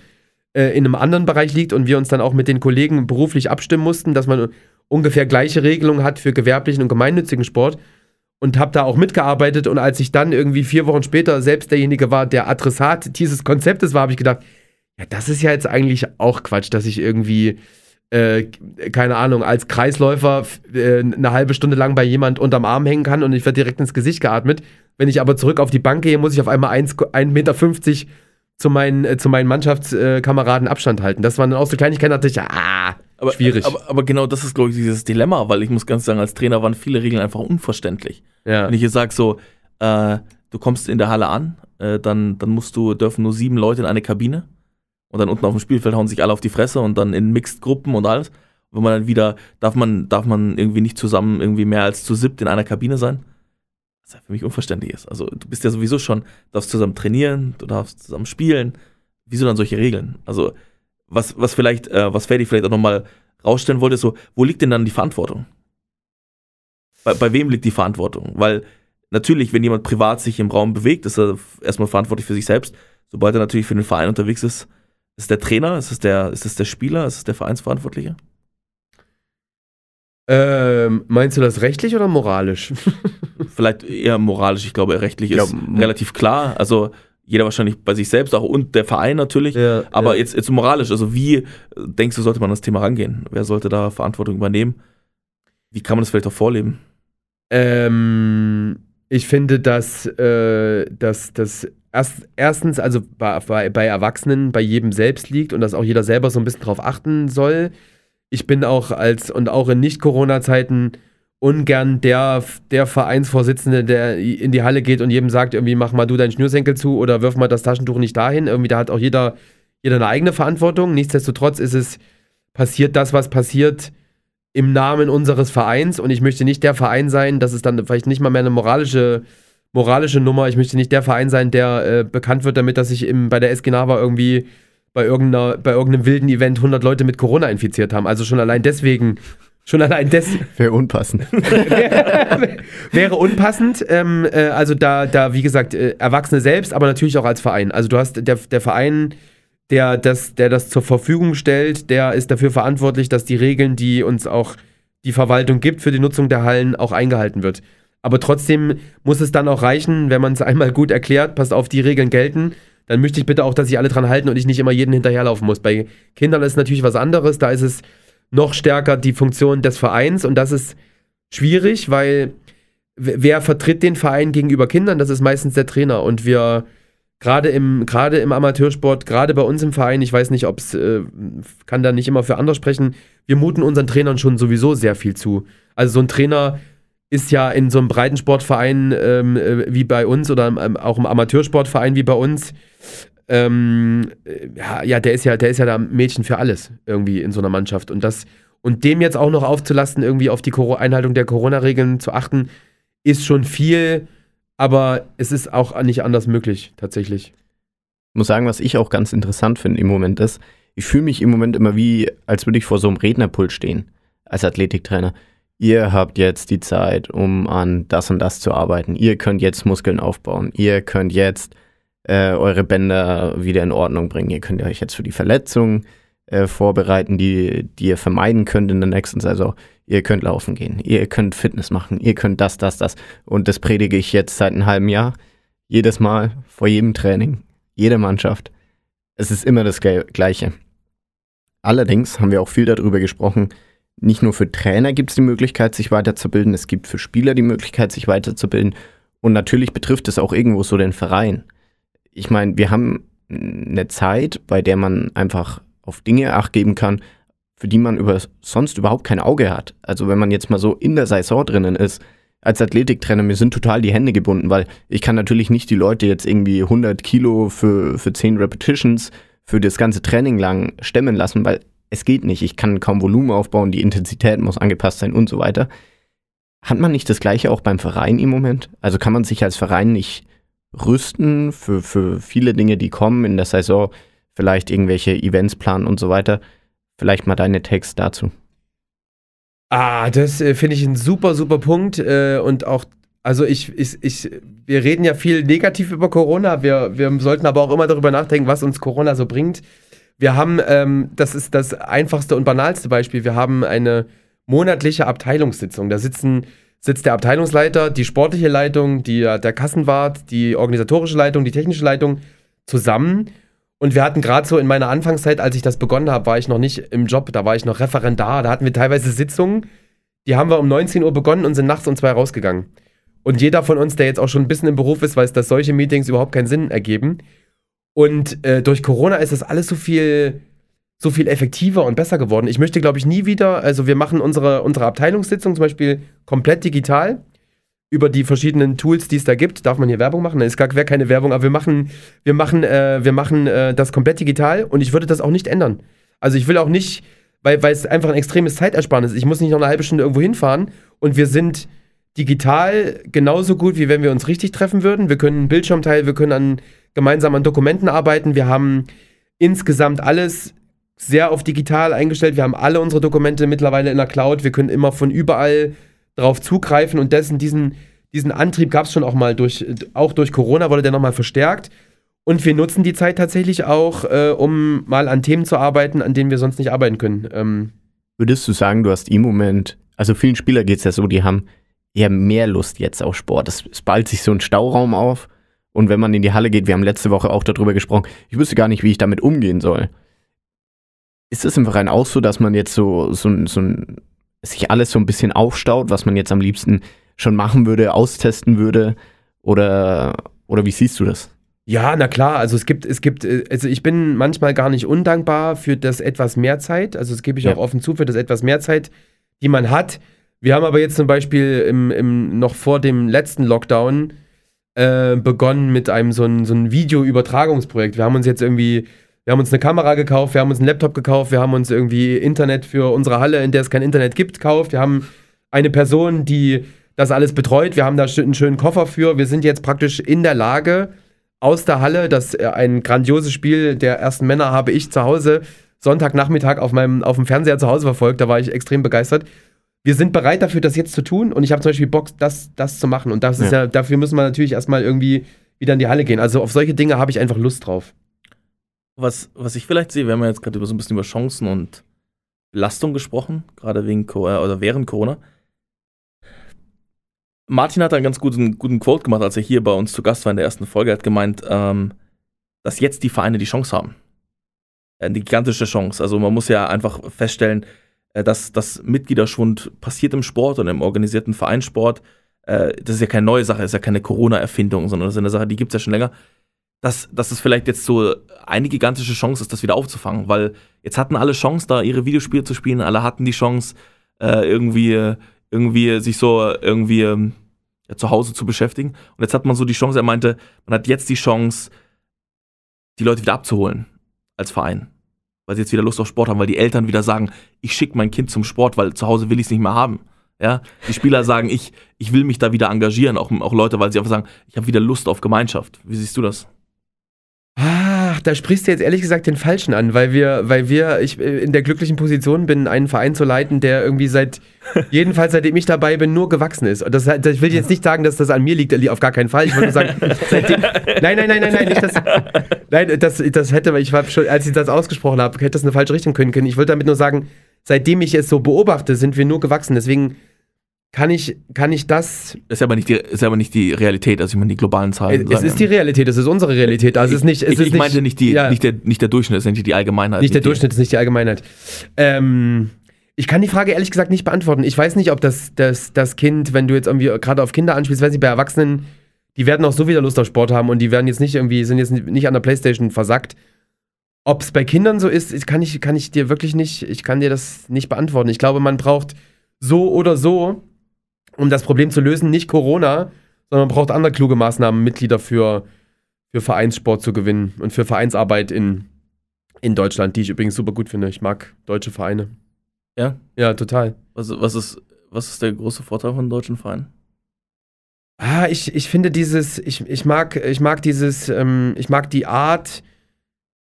Speaker 3: äh, in einem anderen Bereich liegt und wir uns dann auch mit den Kollegen beruflich abstimmen mussten, dass man ungefähr gleiche Regelungen hat für gewerblichen und gemeinnützigen Sport und habe da auch mitgearbeitet und als ich dann irgendwie vier Wochen später selbst derjenige war, der Adressat dieses Konzeptes war, habe ich gedacht, ja, das ist ja jetzt eigentlich auch Quatsch, dass ich irgendwie, äh, keine Ahnung, als Kreisläufer äh, eine halbe Stunde lang bei jemand unterm Arm hängen kann und ich werde direkt ins Gesicht geatmet. Wenn ich aber zurück auf die Bank gehe, muss ich auf einmal 1,50 Meter zu meinen, äh, zu meinen Mannschaftskameraden Abstand halten. Das waren dann auch so Kleinigkeiten, da dachte ich, ah,
Speaker 1: Aber,
Speaker 3: schwierig.
Speaker 1: Aber, aber genau das ist, glaube ich, dieses Dilemma, weil ich muss ganz sagen, als Trainer waren viele Regeln einfach unverständlich.
Speaker 3: ja.
Speaker 1: Wenn ich jetzt sage, so, äh, du kommst in der Halle an, äh, dann, dann musst du, dürfen nur sieben Leute in eine Kabine und dann unten auf dem Spielfeld hauen sich alle auf die Fresse und dann in Mixed-Gruppen und alles. Wenn man dann wieder, darf man, darf man irgendwie nicht zusammen irgendwie mehr als zu siebt in einer Kabine sein? Was ja für mich unverständlich ist. Also du bist ja sowieso schon, darfst zusammen trainieren, du darfst zusammen spielen. Wieso dann solche Regeln? Also was, was vielleicht, äh, was Ferdi vielleicht auch nochmal rausstellen wollte, ist so, wo liegt denn dann die Verantwortung? Bei, bei wem liegt die Verantwortung? Weil natürlich, wenn jemand privat sich im Raum bewegt, ist er erstmal verantwortlich für sich selbst. Sobald er natürlich für den Verein unterwegs ist, ist es der Trainer, ist es der, ist es der Spieler, ist es der Vereinsverantwortliche?
Speaker 3: Ähm, meinst du das rechtlich oder moralisch? *laughs*
Speaker 1: Vielleicht eher moralisch, ich glaube, rechtlich
Speaker 4: Ich
Speaker 1: ist relativ klar. Also jeder wahrscheinlich bei sich selbst auch und der Verein natürlich.
Speaker 3: Ja,
Speaker 1: Aber
Speaker 3: ja.
Speaker 1: jetzt, jetzt moralisch, also wie äh, denkst du, sollte man an das Thema rangehen? Wer sollte da Verantwortung übernehmen? Wie kann man das vielleicht auch vorleben?
Speaker 3: Ähm, ich finde, dass, äh, dass das erst, erstens, also bei, bei, bei Erwachsenen bei jedem selbst liegt und dass auch jeder selber so ein bisschen drauf achten soll. Ich bin auch als und auch in Nicht-Corona-Zeiten ungern der, der Vereinsvorsitzende, der in die Halle geht und jedem sagt, irgendwie mach mal du deinen Schnürsenkel zu oder wirf mal das Taschentuch nicht dahin. Irgendwie, da hat auch jeder, jeder eine eigene Verantwortung. Nichtsdestotrotz ist es, passiert das, was passiert, im Namen unseres Vereins und ich möchte nicht der Verein sein, das ist dann vielleicht nicht mal mehr eine moralische, moralische Nummer, ich möchte nicht der Verein sein, der äh, bekannt wird damit, dass sich im, bei der SG Nava irgendwie bei, irgendeiner, bei irgendeinem wilden Event 100 Leute mit Corona infiziert haben. Also schon allein deswegen, schon allein des *laughs*
Speaker 4: Wäre unpassend. *laughs*
Speaker 3: wäre unpassend. Ähm, äh, also da, da, wie gesagt, äh, Erwachsene selbst, aber natürlich auch als Verein. Also du hast der, der Verein, der das, der das zur Verfügung stellt, der ist dafür verantwortlich, dass die Regeln, die uns auch die Verwaltung gibt für die Nutzung der Hallen, auch eingehalten wird. Aber trotzdem muss es dann auch reichen, wenn man es einmal gut erklärt, passt auf, die Regeln gelten, dann möchte ich bitte auch, dass sich alle dran halten und ich nicht immer jeden hinterherlaufen muss. Bei Kindern ist es natürlich was anderes, da ist es noch stärker die Funktion des Vereins und das ist schwierig, weil wer vertritt den Verein gegenüber Kindern? Das ist meistens der Trainer und wir gerade im gerade im Amateursport, gerade bei uns im Verein, ich weiß nicht, ob es äh, kann da nicht immer für andere sprechen. Wir muten unseren Trainern schon sowieso sehr viel zu. Also so ein Trainer ist ja in so einem Breitensportverein ähm, äh, wie bei uns oder im, auch im Amateursportverein wie bei uns. Ähm, äh, ja, der ist ja, der ist ja da Mädchen für alles irgendwie in so einer Mannschaft und das Und dem jetzt auch noch aufzulasten, irgendwie auf die Einhaltung der Corona-Regeln zu achten, ist schon viel, aber es ist auch nicht anders möglich, tatsächlich.
Speaker 4: Ich muss sagen, was ich auch ganz interessant finde im Moment ist, ich fühle mich im Moment immer wie, als würde ich vor so einem Rednerpult stehen, als Athletiktrainer. Ihr habt jetzt die Zeit, um an das und das zu arbeiten. Ihr könnt jetzt Muskeln aufbauen. Ihr könnt jetzt äh, eure Bänder wieder in Ordnung bringen. Ihr könnt euch jetzt für die Verletzungen äh, vorbereiten, die, die ihr vermeiden könnt in der nächsten Saison. Ihr könnt laufen gehen. Ihr könnt Fitness machen. Ihr könnt das, das, das. Und das predige ich jetzt seit einem halben Jahr. Jedes Mal, vor jedem Training, jede Mannschaft. Es ist immer das Gleiche. Allerdings haben wir auch viel darüber gesprochen, nicht nur für Trainer gibt es die Möglichkeit, sich weiterzubilden, es gibt für Spieler die Möglichkeit, sich weiterzubilden. Und natürlich betrifft es auch irgendwo so den Verein. Ich meine, wir haben eine Zeit, bei der man einfach auf Dinge acht geben kann, für die man über, sonst überhaupt kein Auge hat. Also wenn man jetzt mal so in der Saison drinnen ist, als Athletiktrainer, mir sind total die Hände gebunden, weil ich kann natürlich nicht die Leute jetzt irgendwie 100 Kilo für, für 10 Repetitions für das ganze Training lang stemmen lassen, weil es geht nicht. Ich kann kaum Volumen aufbauen, die Intensität muss angepasst sein und so weiter. Hat man nicht das Gleiche auch beim Verein im Moment? Also kann man sich als Verein nicht rüsten für, für viele Dinge, die kommen in der Saison, vielleicht irgendwelche Events planen und so weiter? Vielleicht mal deine Text dazu.
Speaker 3: Ah, das äh, finde ich ein super, super Punkt. Äh, und auch, also ich, ich, ich, wir reden ja viel negativ über Corona. Wir, wir sollten aber auch immer darüber nachdenken, was uns Corona so bringt. Wir haben, ähm, das ist das einfachste und banalste Beispiel, wir haben eine monatliche Abteilungssitzung. Da sitzen, sitzt der Abteilungsleiter, die sportliche Leitung, die, der Kassenwart, die organisatorische Leitung, die technische Leitung zusammen. Und wir hatten gerade so in meiner Anfangszeit, als ich das begonnen habe, war ich noch nicht im Job, da war ich noch Referendar, da hatten wir teilweise Sitzungen, die haben wir um 19 Uhr begonnen und sind nachts um zwei rausgegangen. Und jeder von uns, der jetzt auch schon ein bisschen im Beruf ist, weiß, dass solche Meetings überhaupt keinen Sinn ergeben. Und äh, durch Corona ist das alles so viel, so viel effektiver und besser geworden. Ich möchte, glaube ich, nie wieder, also wir machen unsere, unsere Abteilungssitzung zum Beispiel komplett digital über die verschiedenen Tools, die es da gibt. Darf man hier Werbung machen? Es wäre keine Werbung, aber wir machen, wir machen, äh, wir machen äh, das komplett digital und ich würde das auch nicht ändern. Also ich will auch nicht, weil, weil es einfach ein extremes Zeitersparnis ist. Ich muss nicht noch eine halbe Stunde irgendwo hinfahren und wir sind digital genauso gut, wie wenn wir uns richtig treffen würden. Wir können einen Bildschirm teilen, wir können an, gemeinsam an Dokumenten arbeiten. Wir haben insgesamt alles sehr auf digital eingestellt. Wir haben alle unsere Dokumente mittlerweile in der Cloud. Wir können immer von überall drauf zugreifen und dessen, diesen, diesen Antrieb gab es schon auch mal durch, auch durch Corona wurde der nochmal verstärkt. Und wir nutzen die Zeit tatsächlich auch, äh, um mal an Themen zu arbeiten, an denen wir sonst nicht arbeiten können. Ähm,
Speaker 4: Würdest du sagen, du hast im Moment, also vielen Spielern geht es ja so, die haben eher mehr Lust jetzt auf Sport. Es, es ballt sich so ein Stauraum auf. Und wenn man in die Halle geht, wir haben letzte Woche auch darüber gesprochen, ich wüsste gar nicht, wie ich damit umgehen soll. Ist es im Verein auch so, dass man jetzt so, so, so ein, sich alles so ein bisschen aufstaut, was man jetzt am liebsten schon machen würde, austesten würde? Oder, oder wie siehst du das?
Speaker 3: Ja, na klar, also es gibt, es gibt, äh, also ich bin manchmal gar nicht undankbar für das etwas mehr Zeit, also das gebe ich
Speaker 4: Ja.
Speaker 3: auch offen zu, für das etwas mehr Zeit, die man hat. Wir haben aber jetzt zum Beispiel im, im, noch vor dem letzten Lockdown äh, begonnen mit einem so ein, so ein Videoübertragungsprojekt. Wir haben uns jetzt irgendwie, wir haben uns eine Kamera gekauft, wir haben uns einen Laptop gekauft, wir haben uns irgendwie Internet für unsere Halle, in der es kein Internet gibt, gekauft. Wir haben eine Person, die das alles betreut. Wir haben da einen schönen Koffer für. Wir sind jetzt praktisch in der Lage, aus der Halle, das äh, ein grandioses Spiel der ersten Männer habe ich zu Hause Sonntagnachmittag auf meinem auf dem Fernseher zu Hause verfolgt. Da war ich extrem begeistert. Wir sind bereit dafür, das jetzt zu tun und ich habe zum Beispiel Bock, das, das zu machen. Und das ist
Speaker 4: Ja.
Speaker 3: ja, dafür müssen wir natürlich erstmal irgendwie wieder in die Halle gehen. Also auf solche Dinge habe ich einfach Lust drauf.
Speaker 1: Was, was ich vielleicht sehe, wir haben ja jetzt gerade so ein bisschen über Chancen und Belastung gesprochen, gerade wegen Co- äh, oder während Corona. Martin hat einen ganz guten, guten Quote gemacht, als er hier bei uns zu Gast war in der ersten Folge. Er hat gemeint, ähm, dass jetzt die Vereine die Chance haben. Äh, Eine gigantische Chance. Also man muss ja einfach feststellen, äh, dass das Mitgliederschwund passiert im Sport und im organisierten Vereinssport. Äh, Das ist ja keine neue Sache, ist ja keine Corona-Erfindung, sondern das ist eine Sache, die gibt es ja schon länger dass, dass es vielleicht jetzt so eine gigantische Chance ist, das wieder aufzufangen, weil jetzt hatten alle Chance, da ihre Videospiele zu spielen, alle hatten die Chance, äh, irgendwie, irgendwie sich so irgendwie ähm, ja, zu Hause zu beschäftigen. Und jetzt hat man so die Chance, er meinte, man hat jetzt die Chance, die Leute wieder abzuholen als Verein. weil sie jetzt wieder Lust auf Sport haben, weil die Eltern wieder sagen, ich schicke mein Kind zum Sport, weil zu Hause will ich es nicht mehr haben. Ja, die Spieler sagen, ich, ich will mich da wieder engagieren, auch, auch Leute, weil sie einfach sagen, ich habe wieder Lust auf Gemeinschaft. Wie siehst du das?
Speaker 3: Ach, da sprichst du jetzt ehrlich gesagt den Falschen an, weil wir, weil wir, ich äh, in der glücklichen Position bin, einen Verein zu leiten, der irgendwie seit, *laughs* jedenfalls seitdem ich dabei bin, nur gewachsen ist. Und das, das ich will jetzt nicht sagen, dass das an mir liegt, auf gar keinen Fall. Ich wollte nur sagen, *laughs* seitdem, nein, nein, nein, nein, nein, nicht das, nein, das, das hätte, ich war schon, als ich das ausgesprochen habe, hätte das eine falsche Richtung können können. Ich wollte damit nur sagen, seitdem ich es so beobachte, sind wir nur gewachsen. Deswegen kann ich, kann ich das.
Speaker 1: Ist aber nicht die, ist aber nicht die Realität, also ich meine die globalen Zahlen.
Speaker 3: Es ist die Realität, es ist unsere Realität. Also es ist nicht. Es
Speaker 1: ich,
Speaker 3: ist
Speaker 1: ich meinte nicht, die,
Speaker 3: ja.
Speaker 1: nicht, der, nicht der Durchschnitt, es ist nicht die Allgemeinheit.
Speaker 3: Nicht der
Speaker 1: die-
Speaker 3: Durchschnitt, ist nicht die Allgemeinheit. Ähm, ich kann die Frage ehrlich gesagt nicht beantworten. Ich weiß nicht, ob das, das, das Kind, wenn du jetzt irgendwie gerade auf Kinder anspielst, weiß ich, bei Erwachsenen, die werden auch so wieder Lust auf Sport haben und die werden jetzt nicht irgendwie, sind jetzt nicht an der Playstation versackt. Ob es bei Kindern so ist, kann ich, kann ich dir wirklich nicht, ich kann dir das nicht beantworten. Ich glaube, man braucht so oder so, um das Problem zu lösen, nicht Corona, sondern man braucht andere kluge Maßnahmen, Mitglieder für, für Vereinssport zu gewinnen und für Vereinsarbeit in, in Deutschland, die ich übrigens super gut finde. Ich mag deutsche Vereine.
Speaker 1: Ja?
Speaker 3: Ja, total.
Speaker 1: Was, was, ist, was ist der große Vorteil von deutschen Vereinen?
Speaker 3: Ah, ich, ich finde dieses, ich, ich mag, ich mag dieses, ähm, ich mag die Art,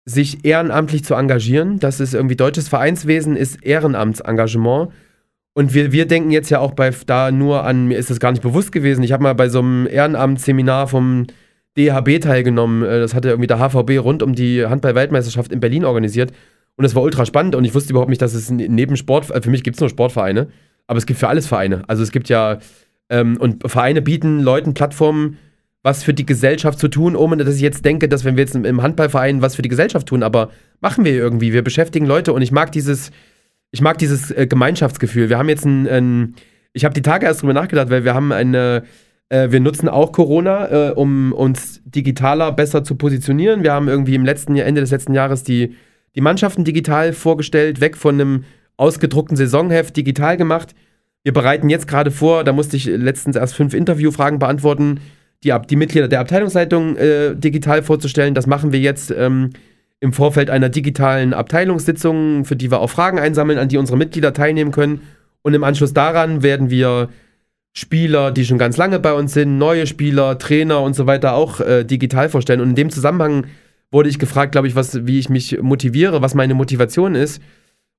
Speaker 3: sich ehrenamtlich zu engagieren. Das ist irgendwie deutsches Vereinswesen, ist Ehrenamtsengagement. Und wir, wir denken jetzt ja auch bei da nur an, mir ist das gar nicht bewusst gewesen. Ich habe mal bei so einem Ehrenamtsseminar vom DHB teilgenommen. Äh, Das hatte irgendwie der HVB rund um die Handball-Weltmeisterschaft in Berlin organisiert. Und das war ultra spannend und ich wusste überhaupt nicht, dass es neben Sport, äh, für mich gibt es nur Sportvereine, aber es gibt für alles Vereine. Also es gibt ja, ähm, und Vereine bieten Leuten Plattformen, was für die Gesellschaft zu tun, ohne dass ich jetzt denke, dass wenn wir jetzt im- im Handballverein was für die Gesellschaft tun, aber machen wir irgendwie. Wir beschäftigen Leute und ich mag dieses, ich mag dieses äh, Gemeinschaftsgefühl. Wir haben jetzt ein, ein ich habe die Tage erst drüber nachgedacht, weil wir haben eine, äh, wir nutzen auch Corona, äh, um uns digitaler besser zu positionieren. Wir haben irgendwie im letzten Jahr, Ende des letzten Jahres die, die Mannschaften digital vorgestellt, weg von einem ausgedruckten Saisonheft digital gemacht. Wir bereiten jetzt gerade vor, da musste ich letztens erst fünf Interviewfragen beantworten, die, die Mitglieder der Abteilungsleitung äh, digital vorzustellen. Das machen wir jetzt ähm, im Vorfeld einer digitalen Abteilungssitzung, für die wir auch Fragen einsammeln, an die unsere Mitglieder teilnehmen können. Und im Anschluss daran werden wir Spieler, die schon ganz lange bei uns sind, neue Spieler, Trainer und so weiter auch äh, digital vorstellen. Und in dem Zusammenhang wurde ich gefragt, glaube ich, was, wie ich mich motiviere, was meine Motivation ist.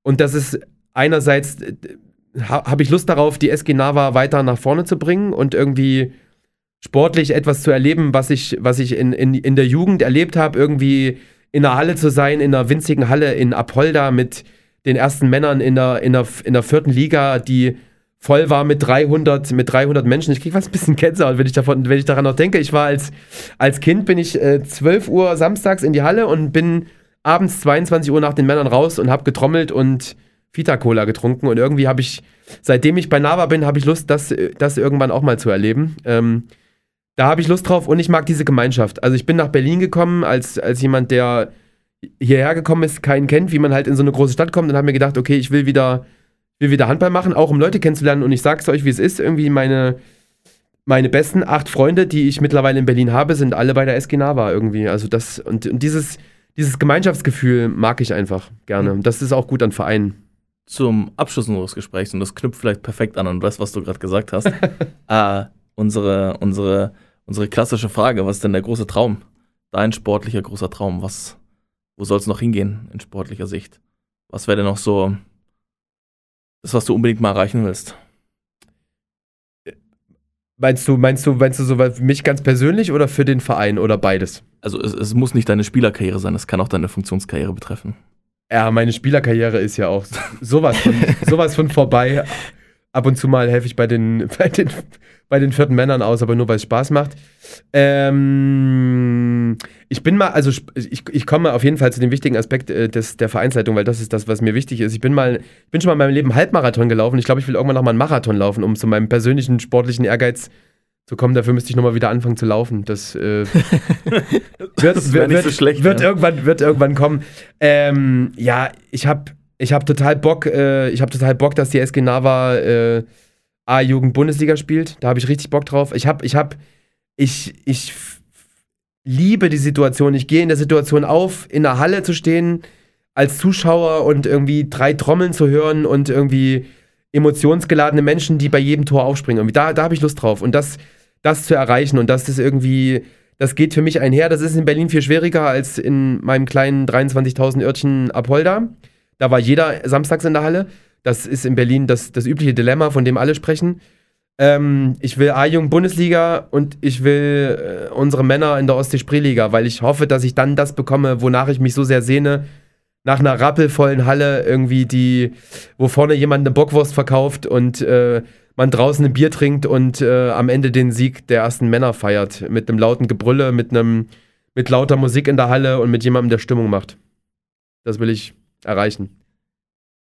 Speaker 3: Und das ist einerseits, äh, ha, habe ich Lust darauf, die SG Nava weiter nach vorne zu bringen und irgendwie sportlich etwas zu erleben, was ich, was ich in, in, in der Jugend erlebt habe, irgendwie in einer Halle zu sein, in einer winzigen Halle in Apolda mit den ersten Männern in der, in der, in der vierten Liga, die voll war mit 300, mit 300 Menschen. Ich kriege fast ein bisschen Gänsehaut, wenn ich, davon, wenn ich daran noch denke. Ich war als, als Kind, bin ich äh, 12 Uhr samstags in die Halle und bin abends 22 Uhr nach den Männern raus und habe getrommelt und Vita-Cola getrunken. Und irgendwie habe ich, seitdem ich bei Nava bin, habe ich Lust, das, das irgendwann auch mal zu erleben. Ähm, da habe ich Lust drauf und ich mag diese Gemeinschaft. Also ich bin nach Berlin gekommen als, als jemand, der hierher gekommen ist, keinen kennt, wie man halt in so eine große Stadt kommt und habe mir gedacht, okay, ich will wieder, will wieder Handball machen, auch um Leute kennenzulernen und ich sag's euch, wie es ist, irgendwie meine, meine besten acht Freunde, die ich mittlerweile in Berlin habe, sind alle bei der SG Nava irgendwie. Also das, und, und dieses, dieses Gemeinschaftsgefühl mag ich einfach gerne. Und das ist auch gut an Vereinen.
Speaker 1: Zum Abschluss unseres Gesprächs, und das knüpft vielleicht perfekt an an das, was du gerade gesagt hast, *laughs* äh, unsere, unsere, unsere klassische Frage, was ist denn der große Traum? Dein sportlicher großer Traum, was, wo soll es noch hingehen in sportlicher Sicht? Was wäre denn noch so das, was du unbedingt mal erreichen willst?
Speaker 3: Meinst du, meinst du, meinst du so für mich ganz persönlich oder für den Verein oder beides?
Speaker 1: Also es, es muss nicht deine Spielerkarriere sein, es kann auch deine Funktionskarriere betreffen.
Speaker 3: Ja, meine Spielerkarriere ist ja auch sowas von, sowas von vorbei. Ab und zu mal helfe ich bei den, *laughs* bei den, bei den vierten Männern aus, aber nur weil es Spaß macht. Ähm, ich bin mal, also ich, ich komme auf jeden Fall zu dem wichtigen Aspekt äh, des, der Vereinsleitung, weil das ist das, was mir wichtig ist. Ich bin mal, ich bin schon mal in meinem Leben Halbmarathon gelaufen. Ich glaube, ich will irgendwann noch mal einen Marathon laufen, um zu meinem persönlichen sportlichen Ehrgeiz zu kommen. Dafür müsste ich noch mal wieder anfangen zu laufen. Das, äh, *laughs* wird,
Speaker 1: Das
Speaker 3: wird,
Speaker 1: nicht so
Speaker 3: wird,
Speaker 1: schlecht,
Speaker 3: wird,
Speaker 1: ja.
Speaker 3: irgendwann, wird irgendwann kommen. Ähm, ja, ich habe ich hab total Bock, äh, ich habe total Bock, dass die SG Nava äh, A-Jugend-Bundesliga spielt. Da habe ich richtig Bock drauf. Ich habe, ich habe, ich, ich liebe die Situation. Ich gehe in der Situation auf, in der Halle zu stehen, als Zuschauer und irgendwie drei Trommeln zu hören und irgendwie emotionsgeladene Menschen, die bei jedem Tor aufspringen. Da, da habe ich Lust drauf. Und das, das zu erreichen und das ist irgendwie, das geht für mich einher. Das ist in Berlin viel schwieriger als in meinem kleinen 23.000 Örtchen Apolda. Da war jeder samstags in der Halle. Das ist in Berlin das, das übliche Dilemma, von dem alle sprechen. Ähm, ich will A-Jung Bundesliga und ich will äh, unsere Männer in der Ostsee-Spreeliga, weil ich hoffe, dass ich dann das bekomme, wonach ich mich so sehr sehne. Nach einer rappelvollen Halle irgendwie, die, wo vorne jemand eine Bockwurst verkauft und äh, man draußen ein Bier trinkt und äh, am Ende den Sieg der ersten Männer feiert. Mit einem lauten Gebrülle, mit einem, mit lauter Musik in der Halle und mit jemandem, der Stimmung macht. Das will ich erreichen.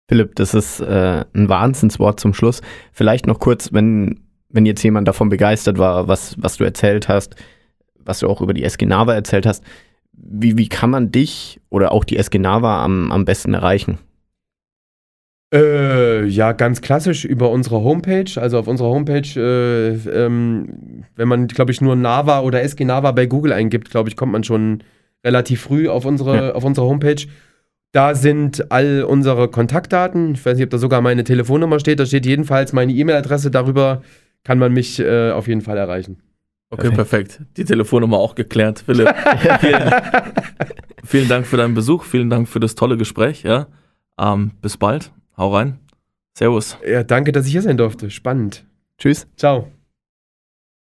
Speaker 4: Philipp, das ist äh, ein Wahnsinnswort zum Schluss. Vielleicht noch kurz, wenn, wenn jetzt jemand davon begeistert war, was, was du erzählt hast, was du auch über die SG Nava erzählt hast, wie, wie kann man dich oder auch die SG Nava am, am besten erreichen?
Speaker 3: Äh, ja, ganz klassisch über unsere Homepage. Also auf unserer Homepage, äh, ähm, wenn man, glaube ich, nur Nava oder SG Nava bei Google eingibt, glaube ich, kommt man schon relativ früh auf unsere,
Speaker 4: Ja.
Speaker 3: auf unsere Homepage. Da sind all unsere Kontaktdaten. Ich weiß nicht, ob da sogar meine Telefonnummer steht. Da steht jedenfalls meine E-Mail-Adresse. Darüber kann man mich äh, auf jeden Fall erreichen.
Speaker 1: Okay, perfekt. Die Telefonnummer auch geklärt. Philipp, *laughs* vielen, vielen Dank für deinen Besuch, vielen Dank für das tolle Gespräch. Ja? Ähm, bis bald. Hau rein. Servus.
Speaker 3: Ja, danke, dass ich hier sein durfte. Spannend.
Speaker 4: Tschüss.
Speaker 3: Ciao.